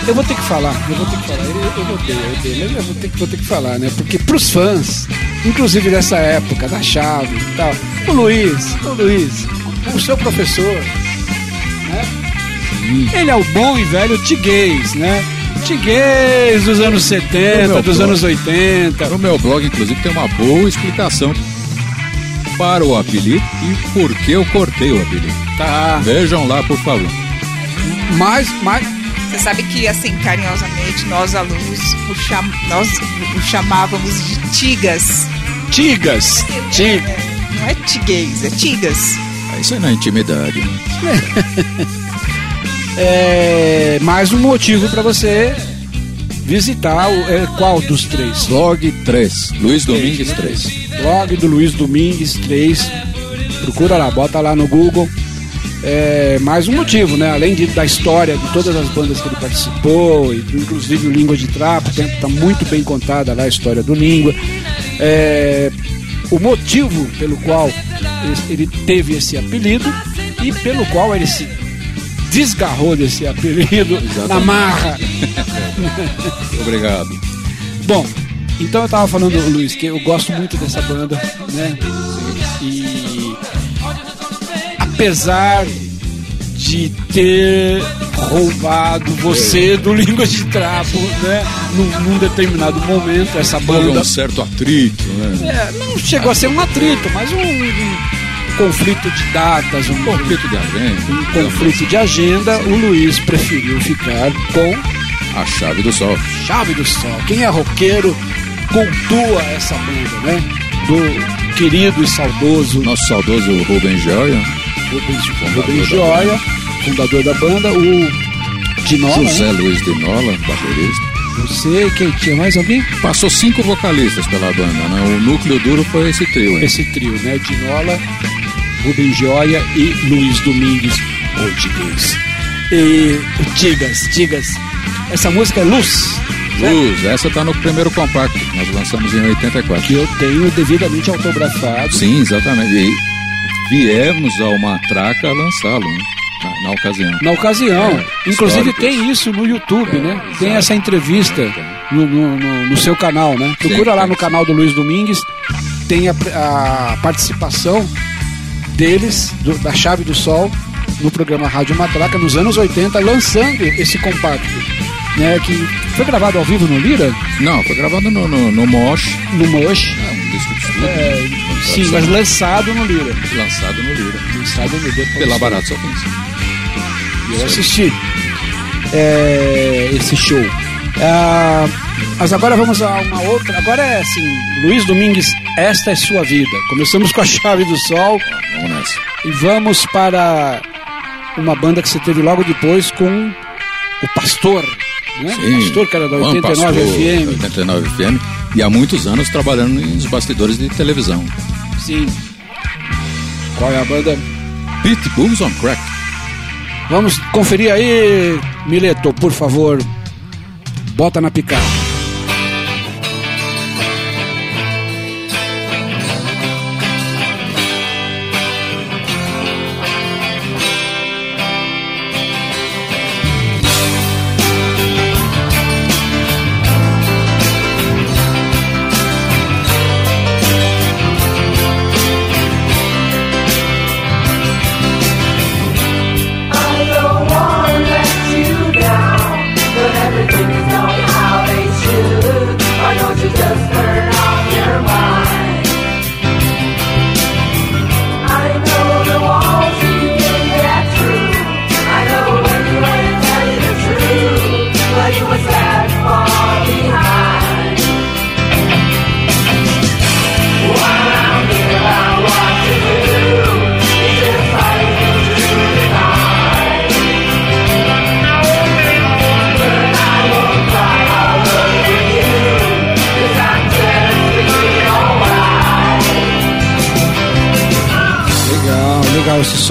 [SPEAKER 10] Eu
[SPEAKER 4] vou ter que falar, eu vou ter que falar. Eu, eu odeio, eu odeio, mas eu vou ter, vou ter que falar, né? Porque pros fãs, inclusive dessa época, da chave e tal, o Luiz, o Luiz, o seu professor, né? Ele é o bom e velho tiguês, né? Tiguês dos anos 70,
[SPEAKER 7] meu
[SPEAKER 4] dos
[SPEAKER 7] blog.
[SPEAKER 4] anos 80.
[SPEAKER 7] No meu blog, inclusive, tem uma boa explicação para o apelido e por que eu cortei o apelido.
[SPEAKER 4] Tá.
[SPEAKER 7] Vejam lá, por favor.
[SPEAKER 4] Mas, mas,
[SPEAKER 3] Você sabe que, assim, carinhosamente, nós alunos o, cham... nós o chamávamos de tigas.
[SPEAKER 4] Tigas. Tigas.
[SPEAKER 3] Não é tiguês, é tigas.
[SPEAKER 7] Isso é na intimidade.
[SPEAKER 4] é mais um motivo para você visitar o, é, qual dos três?
[SPEAKER 7] Blog 3, Luiz Domingues 3.
[SPEAKER 4] Blog do Luiz Domingues 3. Procura lá, bota lá no Google. É, mais um motivo, né? Além de, da história de todas as bandas que ele participou, inclusive o Língua de Trapo, está muito bem contada lá a história do Língua. É, o motivo pelo qual ele teve esse apelido e pelo qual ele se desgarrou desse apelido na marra.
[SPEAKER 7] Obrigado.
[SPEAKER 4] Bom, então eu tava falando, Luiz, que eu gosto muito dessa banda, né? E apesar de ter roubado você do Língua de Trapo, né? Num, num determinado momento, essa
[SPEAKER 7] Houve
[SPEAKER 4] banda.
[SPEAKER 7] um certo atrito, né?
[SPEAKER 4] É, não chegou a ser um atrito, mas um, um conflito de datas, um
[SPEAKER 7] conflito de agenda.
[SPEAKER 4] Um conflito de agenda, o Luiz preferiu ficar com
[SPEAKER 7] A chave do sol.
[SPEAKER 4] Chave do Sol. Quem é roqueiro cultua essa banda, né? Do querido e saudoso
[SPEAKER 7] Nosso saudoso Rubem Joia.
[SPEAKER 4] Rubens, Rubens Joia, fundador da banda, o Dinola,
[SPEAKER 7] José
[SPEAKER 4] né?
[SPEAKER 7] Luiz de Nola, baterista.
[SPEAKER 4] Você, quem tinha mais alguém?
[SPEAKER 7] Passou cinco vocalistas pela banda, né? O núcleo duro foi esse trio, hein?
[SPEAKER 4] Esse trio, né? Dinola, Rubens Joia e Luiz Domingues, ou Digues. E Digas, Digas. Essa música é Luz. né?
[SPEAKER 7] Luz, essa tá no primeiro compacto, nós lançamos em 84.
[SPEAKER 4] Que eu tenho devidamente autografado.
[SPEAKER 7] Sim, exatamente. E viemos ao Matraca lançá-lo, né? na, na ocasião.
[SPEAKER 4] Na ocasião.
[SPEAKER 7] É,
[SPEAKER 4] Inclusive tem isso no YouTube, né? Tem
[SPEAKER 7] exato.
[SPEAKER 4] essa entrevista no, no- no- no seu canal, né? Procura lá no canal do Luiz Domingues, tem a, a participação deles, do- da Chave do Sol, no programa Rádio Matraca, nos anos 80, lançando esse compacto. Né, que foi gravado ao vivo no Lira,
[SPEAKER 7] Não, foi gravado no, no, no Mosh.
[SPEAKER 4] no Mush,
[SPEAKER 7] É disco de estúdio.
[SPEAKER 4] é, sim, mas lançado no Lira.
[SPEAKER 7] lançado no Lira.
[SPEAKER 4] Lançado no Lira.
[SPEAKER 7] Pela Barato Sofins.
[SPEAKER 4] Eu assisti é, esse show. Ah, mas agora vamos a uma outra. Agora é assim, Luiz Domingues, esta é sua vida. Começamos com a chave do sol
[SPEAKER 7] Vamos nessa.
[SPEAKER 4] e vamos para uma banda que você teve logo depois com o Pastor. Né?
[SPEAKER 7] Sim,
[SPEAKER 4] o Pastor, que era da
[SPEAKER 7] Juan
[SPEAKER 4] 89
[SPEAKER 7] Pastor,
[SPEAKER 4] FM.
[SPEAKER 7] 89 FM. E há muitos anos trabalhando nos bastidores de televisão.
[SPEAKER 4] Sim. Qual é a banda?
[SPEAKER 7] Pitbulls on Crack.
[SPEAKER 4] Vamos conferir aí, Mileto, por favor. Bota na picada.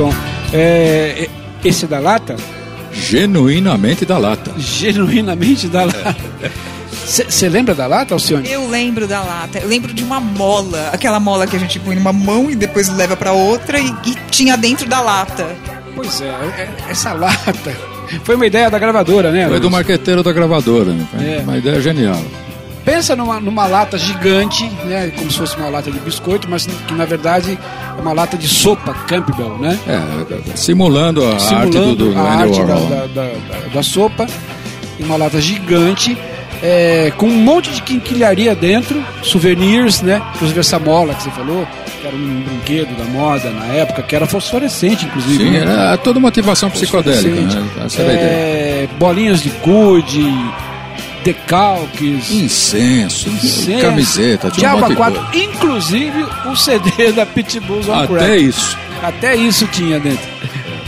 [SPEAKER 4] Som. É, é- esse da lata?
[SPEAKER 7] Genuinamente da lata.
[SPEAKER 4] Genuinamente da lata. Você lembra da lata, Alcione?
[SPEAKER 3] Eu lembro da lata, eu lembro de uma mola, aquela mola que a gente põe numa mão e depois leva pra outra e, e tinha dentro da lata.
[SPEAKER 4] Pois é, é, essa lata foi uma ideia da gravadora, né?
[SPEAKER 7] Foi do marqueteiro da gravadora. Né?
[SPEAKER 4] É.
[SPEAKER 7] Uma ideia genial.
[SPEAKER 4] Pensa numa, numa lata gigante, né? Como se fosse uma lata de biscoito, mas que na verdade é uma lata de sopa Campbell, né?
[SPEAKER 7] É, simulando a arte do, do
[SPEAKER 4] a arte da, da, da- da- sopa, uma lata gigante, é, com um monte de quinquilharia dentro, souvenirs, né? Inclusive essa mola que você falou, que era um brinquedo da moda na época, que era fosforescente, inclusive.
[SPEAKER 7] Sim,
[SPEAKER 4] né?
[SPEAKER 7] era toda uma ativação psicodélica. Né? Essa era a ideia.
[SPEAKER 4] É, bolinhas de gude, decalques,
[SPEAKER 7] Incenso,
[SPEAKER 4] incenso,
[SPEAKER 7] camiseta, tinha um
[SPEAKER 4] Diaba
[SPEAKER 7] de
[SPEAKER 4] 4,
[SPEAKER 7] coisa.
[SPEAKER 4] inclusive o CD da Pitbulls on
[SPEAKER 7] Até
[SPEAKER 4] Crack.
[SPEAKER 7] isso.
[SPEAKER 4] Até isso tinha dentro.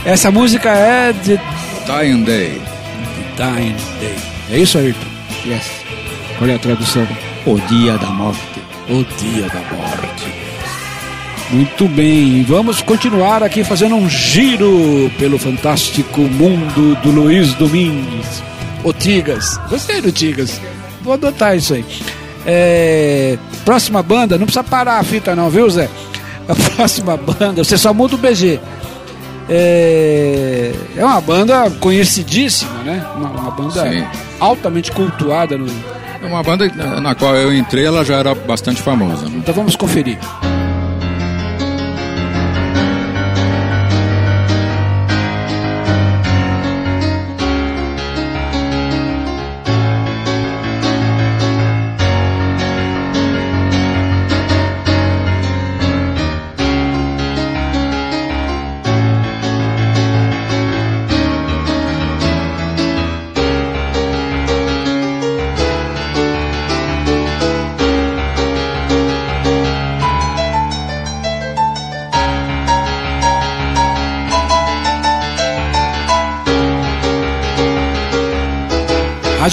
[SPEAKER 4] Essa música é de
[SPEAKER 7] Dying Day.
[SPEAKER 4] Dying Day. É isso, Ayrton? Yes. Qual é a tradução?
[SPEAKER 2] O dia da morte.
[SPEAKER 4] O dia da morte. Muito bem, vamos continuar aqui fazendo um giro pelo fantástico mundo do Luiz Domingues. O Tigas. Gostei do Tigas. Vou adotar isso aí. É, próxima banda, não precisa parar a fita não, viu Zé? A próxima banda, você só muda o BG. É, é uma banda conhecidíssima, né? Uma, uma banda
[SPEAKER 7] Sim.
[SPEAKER 4] altamente cultuada. No...
[SPEAKER 7] É uma banda na qual eu entrei, ela já era bastante famosa. né?
[SPEAKER 4] Então vamos conferir.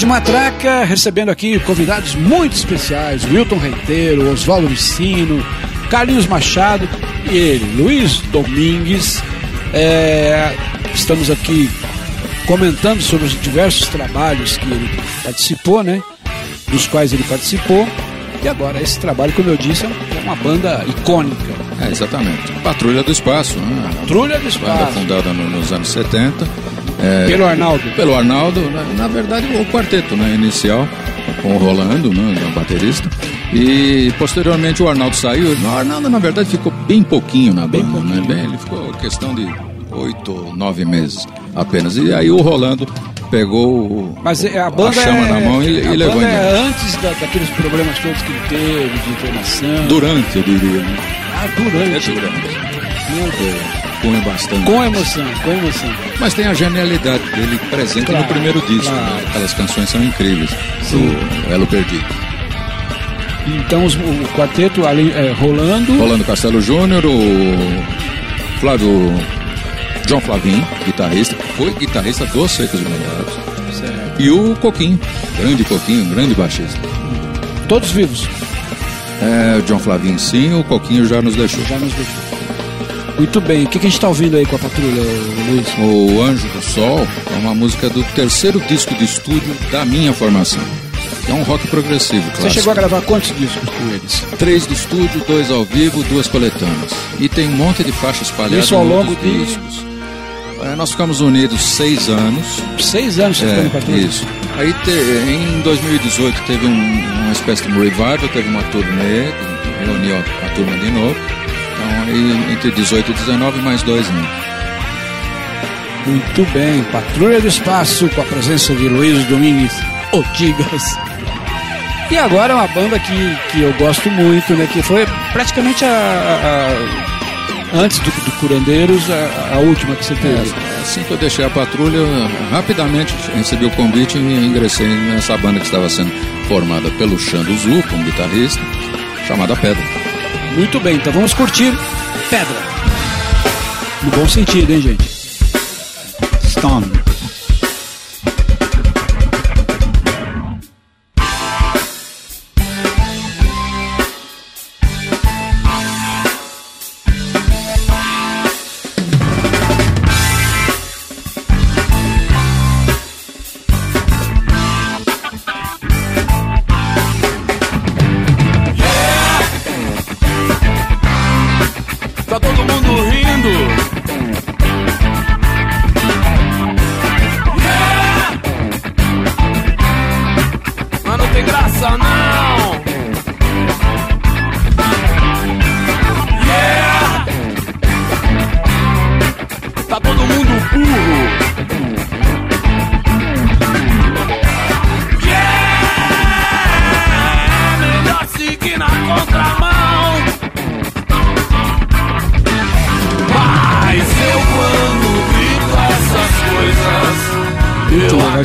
[SPEAKER 4] Rádio Matraca recebendo aqui convidados muito especiais: Wilton Reiteiro, Oswaldo Vicino, Carlinhos Machado e ele, Luiz Domingues. É, estamos aqui comentando sobre os diversos trabalhos que ele participou, né? Dos quais ele participou. E agora, esse trabalho, como eu disse, é uma banda icônica.
[SPEAKER 7] É, exatamente. Patrulha do Espaço. Né?
[SPEAKER 4] Patrulha do
[SPEAKER 7] Banda
[SPEAKER 4] Espaço.
[SPEAKER 7] fundada no- nos anos 70. É,
[SPEAKER 4] Pelo Arnaldo.
[SPEAKER 7] Pelo Arnaldo, na, na verdade o quarteto né, inicial, com o Rolando, né, o baterista. E posteriormente o Arnaldo saiu. O Arnaldo, na verdade, ficou bem pouquinho na banda. Né? Bem, ele ficou questão de oito, nove meses apenas. E aí o Rolando pegou
[SPEAKER 4] Mas é- a banda
[SPEAKER 7] chama
[SPEAKER 4] é,
[SPEAKER 7] na mão e,
[SPEAKER 4] a
[SPEAKER 7] e levou
[SPEAKER 4] banda é antes da- daqueles problemas todos que ele teve, de internação.
[SPEAKER 7] Durante, eu diria. Né?
[SPEAKER 4] Ah, durante.
[SPEAKER 7] É durante.
[SPEAKER 4] Meu Deus.
[SPEAKER 7] Com bastante.
[SPEAKER 4] Com emoção, com emoção.
[SPEAKER 7] Mas tem a genialidade dele presente
[SPEAKER 4] Claro,
[SPEAKER 7] no primeiro disco.
[SPEAKER 4] claro.
[SPEAKER 7] né? Aquelas canções são incríveis.
[SPEAKER 4] Sim.
[SPEAKER 7] Do Elo Perdido.
[SPEAKER 4] Então os- o quarteto ali, é, rolando.
[SPEAKER 7] Rolando Castelo Júnior, o Flávio. John Flavin, guitarrista, foi guitarrista dos Secos e Molhados. E o Coquinho, grande Coquinho, grande baixista.
[SPEAKER 4] Todos vivos.
[SPEAKER 7] É, o John Flavin sim, o Coquinho já nos deixou.
[SPEAKER 4] Já nos deixou. Muito bem. O que, que a gente está ouvindo aí com a patrulha, Luiz?
[SPEAKER 7] O Anjo do Sol é uma música do terceiro disco de estúdio da minha formação. É um rock progressivo,
[SPEAKER 4] Você
[SPEAKER 7] clássico.
[SPEAKER 4] chegou a gravar quantos discos com eles?
[SPEAKER 7] Três de estúdio, dois ao vivo, duas coletâneas. E tem um monte de faixas espalhadas
[SPEAKER 4] Isso ao longo de-
[SPEAKER 7] discos. É, nós ficamos unidos seis anos.
[SPEAKER 4] Seis anos você
[SPEAKER 7] É,
[SPEAKER 4] ficou
[SPEAKER 7] isso. Aí te- em 2018 teve um- uma espécie de revival, teve uma turnê, reuniu a, a turma de novo. Então aí entre 18 e 19 mais dois anos.
[SPEAKER 4] Muito bem. Patrulha do Espaço com a presença de Luiz Domingues Otigas. E agora uma banda que, que eu gosto muito, né? Que foi praticamente a. a- a- antes do, do Curandeiros, a, a última que você teve.
[SPEAKER 7] É, assim que eu deixei a patrulha, rapidamente recebi o convite e ingressei nessa banda que estava sendo formada pelo Xando Zu, como guitarrista, chamada Pedra.
[SPEAKER 4] Muito bem, então vamos curtir Pedra. No bom sentido, hein, gente?
[SPEAKER 2] Stone.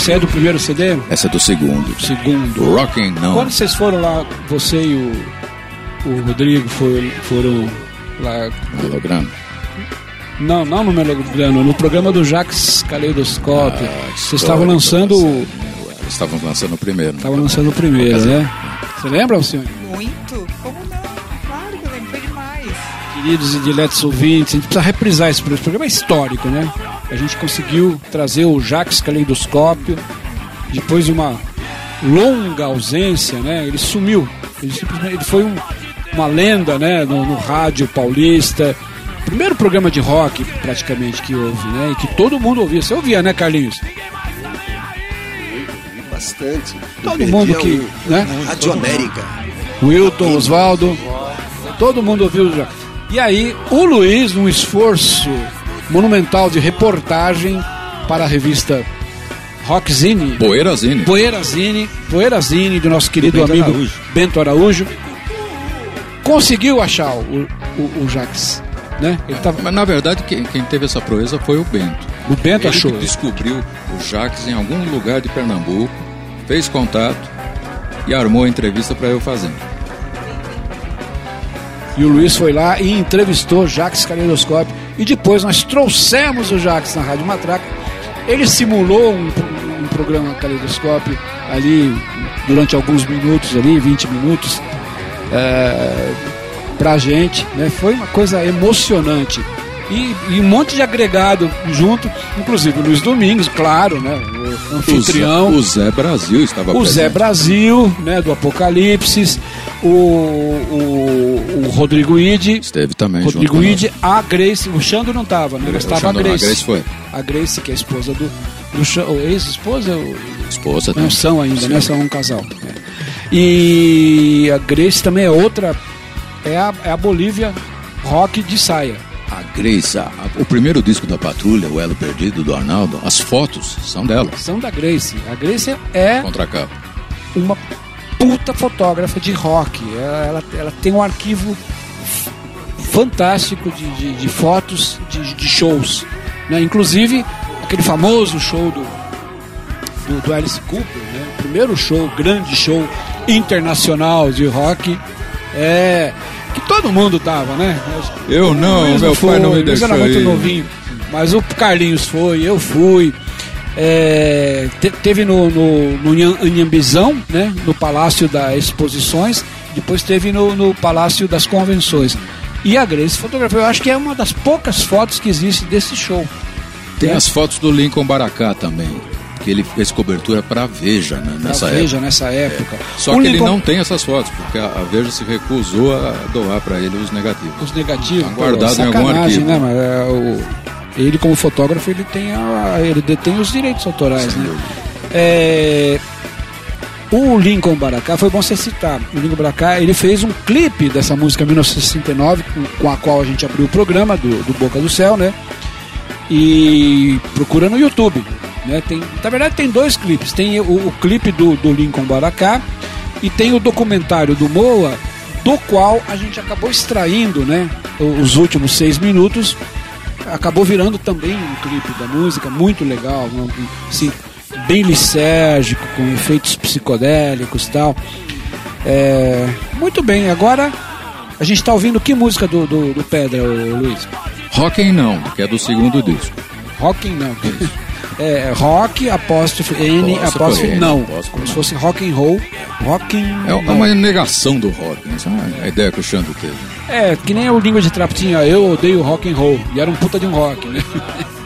[SPEAKER 4] Aí é do primeiro CD?
[SPEAKER 7] Essa é do segundo.
[SPEAKER 4] Segundo.
[SPEAKER 7] Rocking não.
[SPEAKER 4] Quando vocês foram lá, você e o, o Rodrigo foram, foram lá.
[SPEAKER 7] Holograma.
[SPEAKER 4] Não, não no Melodrama, no programa do Jax Caleidoscópio.
[SPEAKER 7] Ah,
[SPEAKER 4] vocês estavam lançando.
[SPEAKER 7] Eles estavam lançando o primeiro.
[SPEAKER 4] Estavam lançando o primeiro, né? Você lembra, senhor?
[SPEAKER 3] Muito? Como não? Claro que eu lembro, foi demais.
[SPEAKER 4] Queridos e diletos ouvintes, a gente precisa reprisar esse programa. Esse programa é histórico, né? A gente conseguiu trazer o Jax Caleidoscópio depois de uma longa ausência, né? Ele sumiu. Ele, ele foi um- uma lenda, né? No, no rádio paulista. primeiro programa de rock praticamente que houve, né? E que todo mundo ouvia. Você ouvia, né, Carlinhos?
[SPEAKER 8] Bastante.
[SPEAKER 4] Todo
[SPEAKER 8] Eu
[SPEAKER 4] mundo que,
[SPEAKER 8] o-
[SPEAKER 4] né?
[SPEAKER 8] Rádio América.
[SPEAKER 4] Wilton, Oswaldo, todo mundo ouviu já. E aí, o Luiz, num esforço monumental de reportagem para a revista Rockzine,
[SPEAKER 7] Poeirazine.
[SPEAKER 4] Poeirazine, Poeirazine, do nosso querido
[SPEAKER 2] Bento
[SPEAKER 4] amigo
[SPEAKER 2] Araújo.
[SPEAKER 4] Bento Araújo, conseguiu achar o, o, o Jax, né? Ele tava,
[SPEAKER 7] Mas na verdade quem, quem teve essa proeza foi o Bento.
[SPEAKER 4] o Bento
[SPEAKER 7] Ele
[SPEAKER 4] achou.
[SPEAKER 7] descobriu o Jaques em algum lugar de Pernambuco, fez contato e armou a entrevista para eu fazer.
[SPEAKER 4] E o Luiz foi lá e entrevistou Jax Caleidoscópio. E depois nós trouxemos o Jax na Rádio Matraca. Ele simulou um, um programa Caleidoscópio ali durante alguns minutos ali, 20 minutos, é, pra gente. Né? Foi uma coisa emocionante. E, e um monte de agregado junto, inclusive o Luiz Domingos, claro, né? O anfitrião.
[SPEAKER 7] O Zé, o Zé Brasil estava
[SPEAKER 4] O Zé
[SPEAKER 7] presente.
[SPEAKER 4] Brasil, né, do Apocalipse, o, o, o Rodrigo Ide,
[SPEAKER 7] Esteve também
[SPEAKER 4] Rodrigo Ide, a Grace, o Xando não estava, né, mas estava a
[SPEAKER 7] não, a
[SPEAKER 4] Grace.
[SPEAKER 7] Grace foi.
[SPEAKER 4] A Grace, que é a esposa do, do ex-esposa,
[SPEAKER 7] Esposa
[SPEAKER 4] não são ainda,
[SPEAKER 7] Sim.
[SPEAKER 4] né, são um casal. né. E a Grace também é outra, é a, é a Bolívia rock de saia.
[SPEAKER 7] Grace, o primeiro disco da Patrulha, o Elo Perdido do Arnaldo, as fotos são dela.
[SPEAKER 4] São da Grace. A Grace é
[SPEAKER 7] Contra capa.
[SPEAKER 4] uma puta fotógrafa de rock. Ela, ela, ela tem um arquivo fantástico de, de, de fotos de, de shows. né? Inclusive, aquele famoso show do, do, do Alice Cooper, né? o primeiro show, grande show internacional de rock. É, que todo mundo tava, né?
[SPEAKER 7] Eu não, meu pai não me deixou
[SPEAKER 4] era muito
[SPEAKER 7] ir.
[SPEAKER 4] novinho. Mas o Carlinhos foi, eu fui. É, te- teve no, no, no Inham- Inhambizão, né, no Palácio das Exposições, depois teve no, no Palácio das Convenções. E a Grace fotografou, eu acho que é uma das poucas fotos que existe desse show.
[SPEAKER 7] Tem
[SPEAKER 4] né?
[SPEAKER 7] as fotos do Lincoln Baracá também, que ele fez cobertura para a Veja né, nessa
[SPEAKER 4] Veja
[SPEAKER 7] época.
[SPEAKER 4] nessa época.
[SPEAKER 7] Só
[SPEAKER 4] O
[SPEAKER 7] que ele
[SPEAKER 4] Lincoln-
[SPEAKER 7] não tem essas fotos, porque a Veja se recusou a doar para ele os negativos.
[SPEAKER 4] Os negativos.
[SPEAKER 7] Tá guardado
[SPEAKER 4] pô,
[SPEAKER 7] em algum arquivo.
[SPEAKER 4] Né, mas, é, o- ele como fotógrafo ele tem a, ele detém os direitos autorais, né? É, o Lincoln Baracá foi bom você citar. O Lincoln Baracá ele fez um clipe dessa música 1969 com, com a qual a gente abriu o programa do, do Boca do Céu, né? E procura no YouTube. Né? Tem, na verdade tem dois clipes. Tem o, o clipe do, do Lincoln Baracá e tem o documentário do Moa, do qual a gente acabou extraindo né, os últimos seis minutos. Acabou virando também um clipe da música, muito legal, um- assim, bem lisérgico, com efeitos psicodélicos e tal. É, muito bem, agora a gente está ouvindo que música do, do, do Pedra, Luiz?
[SPEAKER 7] Rockin' não, que é do segundo disco.
[SPEAKER 4] Rocking não. É rock, apóstrofe N,
[SPEAKER 7] Apóstrofe
[SPEAKER 4] não.
[SPEAKER 7] apóstrofe
[SPEAKER 4] Como se
[SPEAKER 7] não.
[SPEAKER 4] fosse rock and roll. Rocking
[SPEAKER 7] É
[SPEAKER 4] não.
[SPEAKER 7] uma negação do rock. Essa é a ideia que o Xando teve.
[SPEAKER 4] É, que nem o Língua de Trapo tinha, eu odeio rock and roll. E era um puta de um rock, né?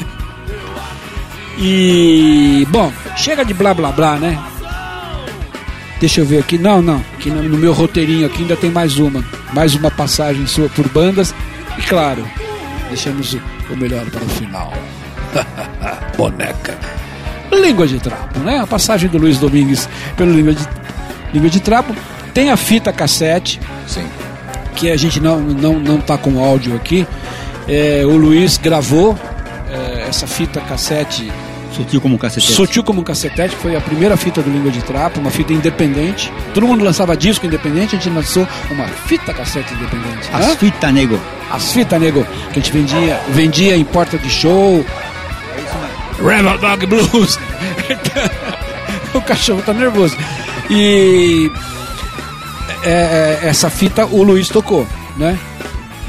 [SPEAKER 4] E, bom, chega de blá blá blá, né? Deixa eu ver aqui. Não, não. Aqui no, meu roteirinho aqui ainda tem mais uma. Mais uma passagem sua por bandas. E claro, deixamos o melhor para o final. Boneca. Língua de Trapo, né? A passagem do Luiz Domingues pelo Língua de, Língua de Trapo. Tem a fita cassete
[SPEAKER 7] Sim.
[SPEAKER 4] que a gente não, não, não tá com áudio aqui. É, o Luiz gravou é, essa fita cassete
[SPEAKER 2] Sutil como um cacetete.
[SPEAKER 4] Sutil como um cacetete, foi a primeira fita do Língua de Trapo, uma fita independente. Todo mundo lançava disco independente, a gente lançou uma fita cassete independente.
[SPEAKER 2] As
[SPEAKER 4] Hã?
[SPEAKER 2] fitas, nego.
[SPEAKER 4] As fitas, nego, que a gente vendia, vendia em porta de show. Rebel Dog Blues. o cachorro tá nervoso. E é, é, essa fita o Luiz tocou, né?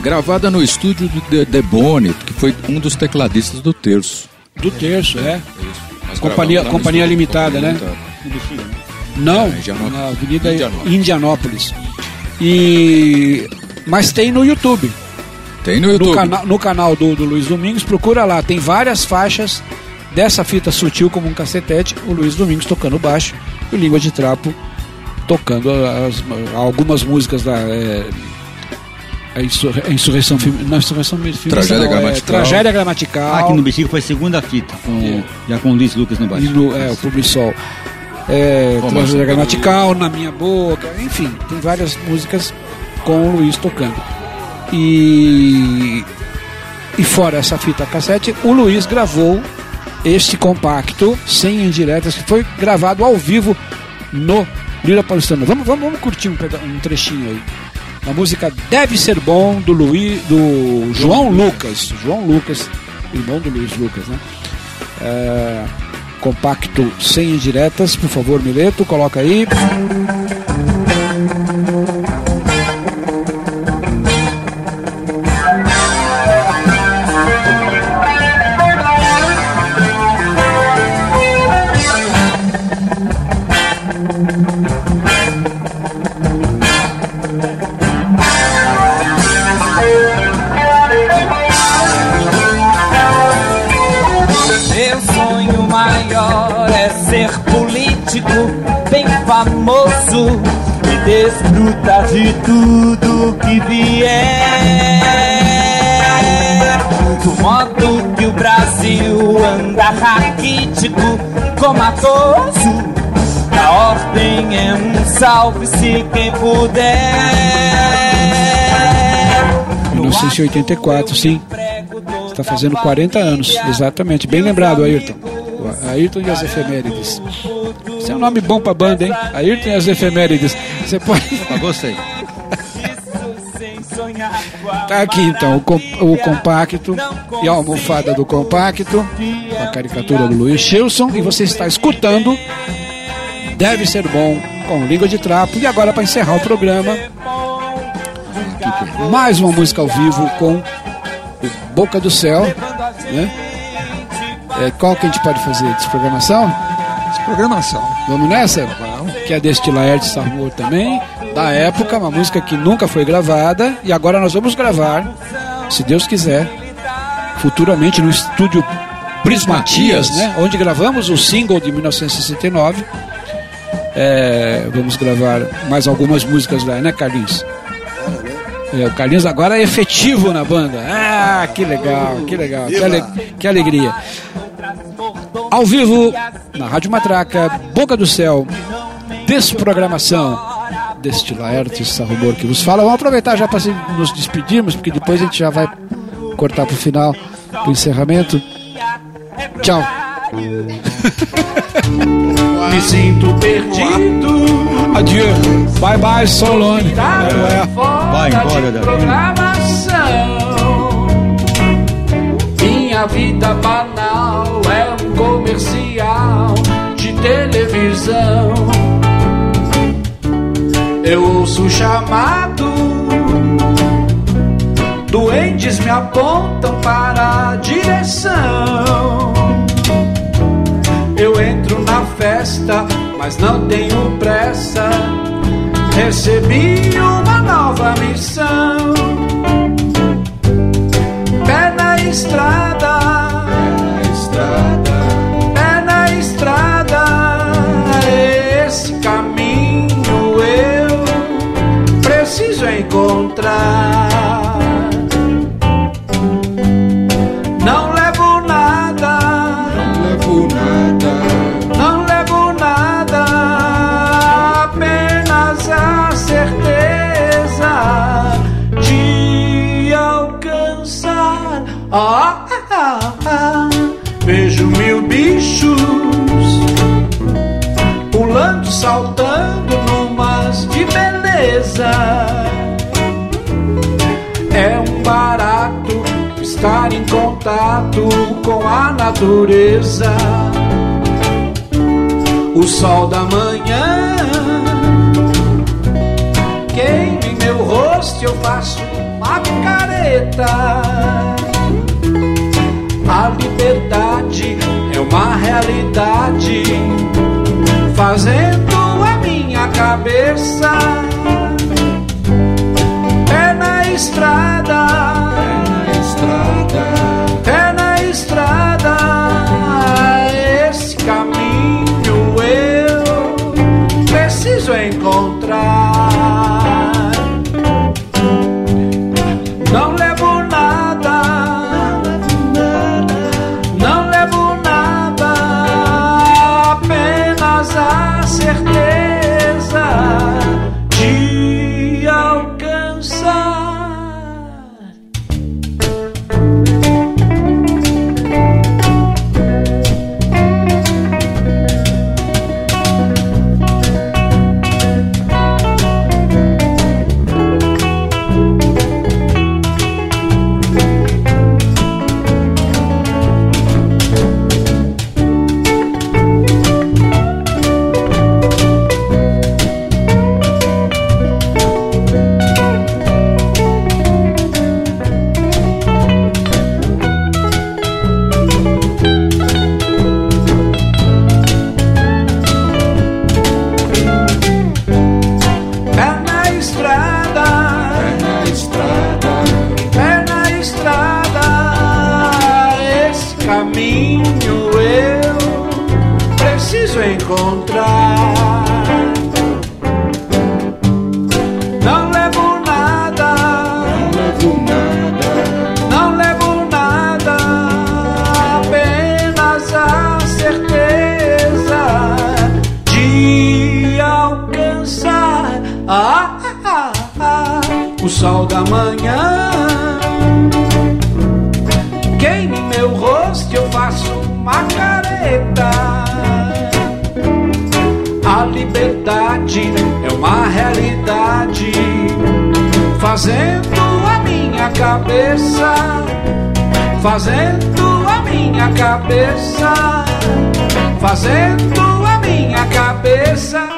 [SPEAKER 7] Gravada no estúdio do De, De Boni, que foi um dos tecladistas do Terço.
[SPEAKER 4] Do terço, é.
[SPEAKER 7] Nós
[SPEAKER 4] Companhia,
[SPEAKER 7] no
[SPEAKER 4] companhia limitada,
[SPEAKER 7] Companhia
[SPEAKER 4] né?
[SPEAKER 7] Limitada.
[SPEAKER 4] Não,
[SPEAKER 7] É, Indianópolis.
[SPEAKER 4] na Avenida
[SPEAKER 7] Indianópolis.
[SPEAKER 4] Indianópolis. E mas tem no YouTube.
[SPEAKER 7] Tem no
[SPEAKER 4] No,
[SPEAKER 7] YouTube.
[SPEAKER 4] cana no canal do, do Luiz Domingos, procura lá, tem várias faixas dessa fita sutil como um cacetete, o Luiz Domingos tocando baixo e o Língua de Trapo tocando as- algumas músicas da, é, A, insurre, a insurreição. Não, insurreição.
[SPEAKER 7] Tragédia
[SPEAKER 4] não, é
[SPEAKER 7] gramatical.
[SPEAKER 4] tragédia gramatical.
[SPEAKER 2] Aqui no Bexiga foi segunda fita, com, já com o Luiz Lucas no baixo.
[SPEAKER 4] no, é, o Publisol. É,
[SPEAKER 7] Como
[SPEAKER 4] Tragédia? Gramatical, Na Minha Boca, enfim, tem várias músicas com o Luiz tocando. E, e fora essa fita cassete, o Luiz gravou este compacto, sem indiretas, que foi gravado ao vivo no Lira Paulistana. Vamos, vamos, vamos curtir um, um trechinho aí. A música Deve Ser Bom, do Luiz, do João Lucas. João Lucas, irmão do Luiz Lucas, né? É, compacto sem indiretas, por favor, Mileto, coloca aí.
[SPEAKER 11] De tudo que vier. Do modo que o Brasil anda raquítico, comatoso. A ordem é um salve-se quem puder.
[SPEAKER 4] 1984, sim. Está fazendo 40 anos, exatamente. Bem lembrado, Ayrton. Ayrton e as efemérides. Esse é um nome bom pra banda, hein? Ayrton e as efemérides. Você pode.
[SPEAKER 2] Ah, gostei.
[SPEAKER 4] Tá aqui então o, o compacto e a almofada do compacto, com a caricatura do Luiz Chilson, e você está escutando Deve Ser Bom com Língua de Trapo. E agora, para encerrar o programa, mais uma música ao vivo com o Boca do Céu. Né? É, qual que a gente pode fazer? Desprogramação?
[SPEAKER 6] Desprogramação.
[SPEAKER 4] Vamos nessa? Que é deste Laerte Sarmur também, da época, uma música que nunca foi gravada, e agora nós vamos gravar, se Deus quiser, futuramente no estúdio Prismatias, né? Onde gravamos o single de 1969. É, vamos gravar mais algumas músicas lá, né, Carlinhos? É, o Carlinhos agora é efetivo na banda. Ah, que legal, que legal, que, que alegria. Ao vivo, na Rádio Matraca, Boca do Céu, desprogramação deste Laerte Sarrumor que vos fala. Vamos aproveitar já para nos despedirmos, porque depois a gente já vai cortar para o final, para o encerramento. Tchau.
[SPEAKER 9] Me sinto perdido.
[SPEAKER 4] Adieu. Bye bye, Solone. É.
[SPEAKER 2] Vai embora daqui.
[SPEAKER 1] programação. Minha vida banal é um comercial de televisão. Eu ouço o chamado, doentes me apontam para a direção. Eu entro na festa, mas não tenho pressa. Recebi uma nova missão. Pé na estrada, encontrar. Não levo nada, não levo nada, não levo nada, apenas a certeza de alcançar. Ah, ah, ah. Vejo mil bichos pulando, saltando numas de beleza. Estar em contato com a natureza. O sol da manhã queima em meu rosto, eu faço uma careta. A liberdade é uma realidade, fazendo a minha cabeça pé na estrada, preciso encontrar.
[SPEAKER 4] Caminho eu preciso encontrar. É uma realidade, fazendo a minha cabeça, fazendo a minha cabeça, fazendo a minha cabeça.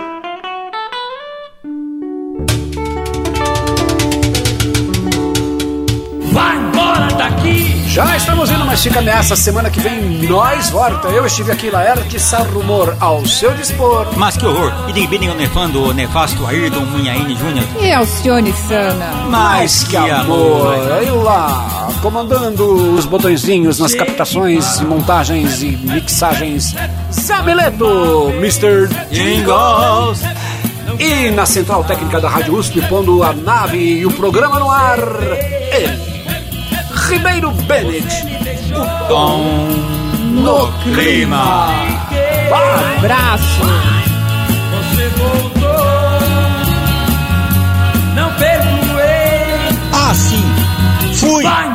[SPEAKER 2] Fica nessa. Semana que vem nós volta. Eu estive aqui, Laerte Sarrumor, ao seu dispor.
[SPEAKER 12] Mas que horror! E de bem nefando o nefasto Ayrton Munhaine Júnior.
[SPEAKER 3] E Alcione Sana.
[SPEAKER 2] Mas que amor! Eu lá, comandando os botõezinhos nas captações, montagens e mixagens. Zamileto, Mr. Jingles. E na central técnica da Rádio USP, pondo a nave e o programa no ar, ele, Ribeiro Bennett, o tom no clima.
[SPEAKER 3] Abraço. Você voltou, não perdoei. Ah, sim, fui. Vai.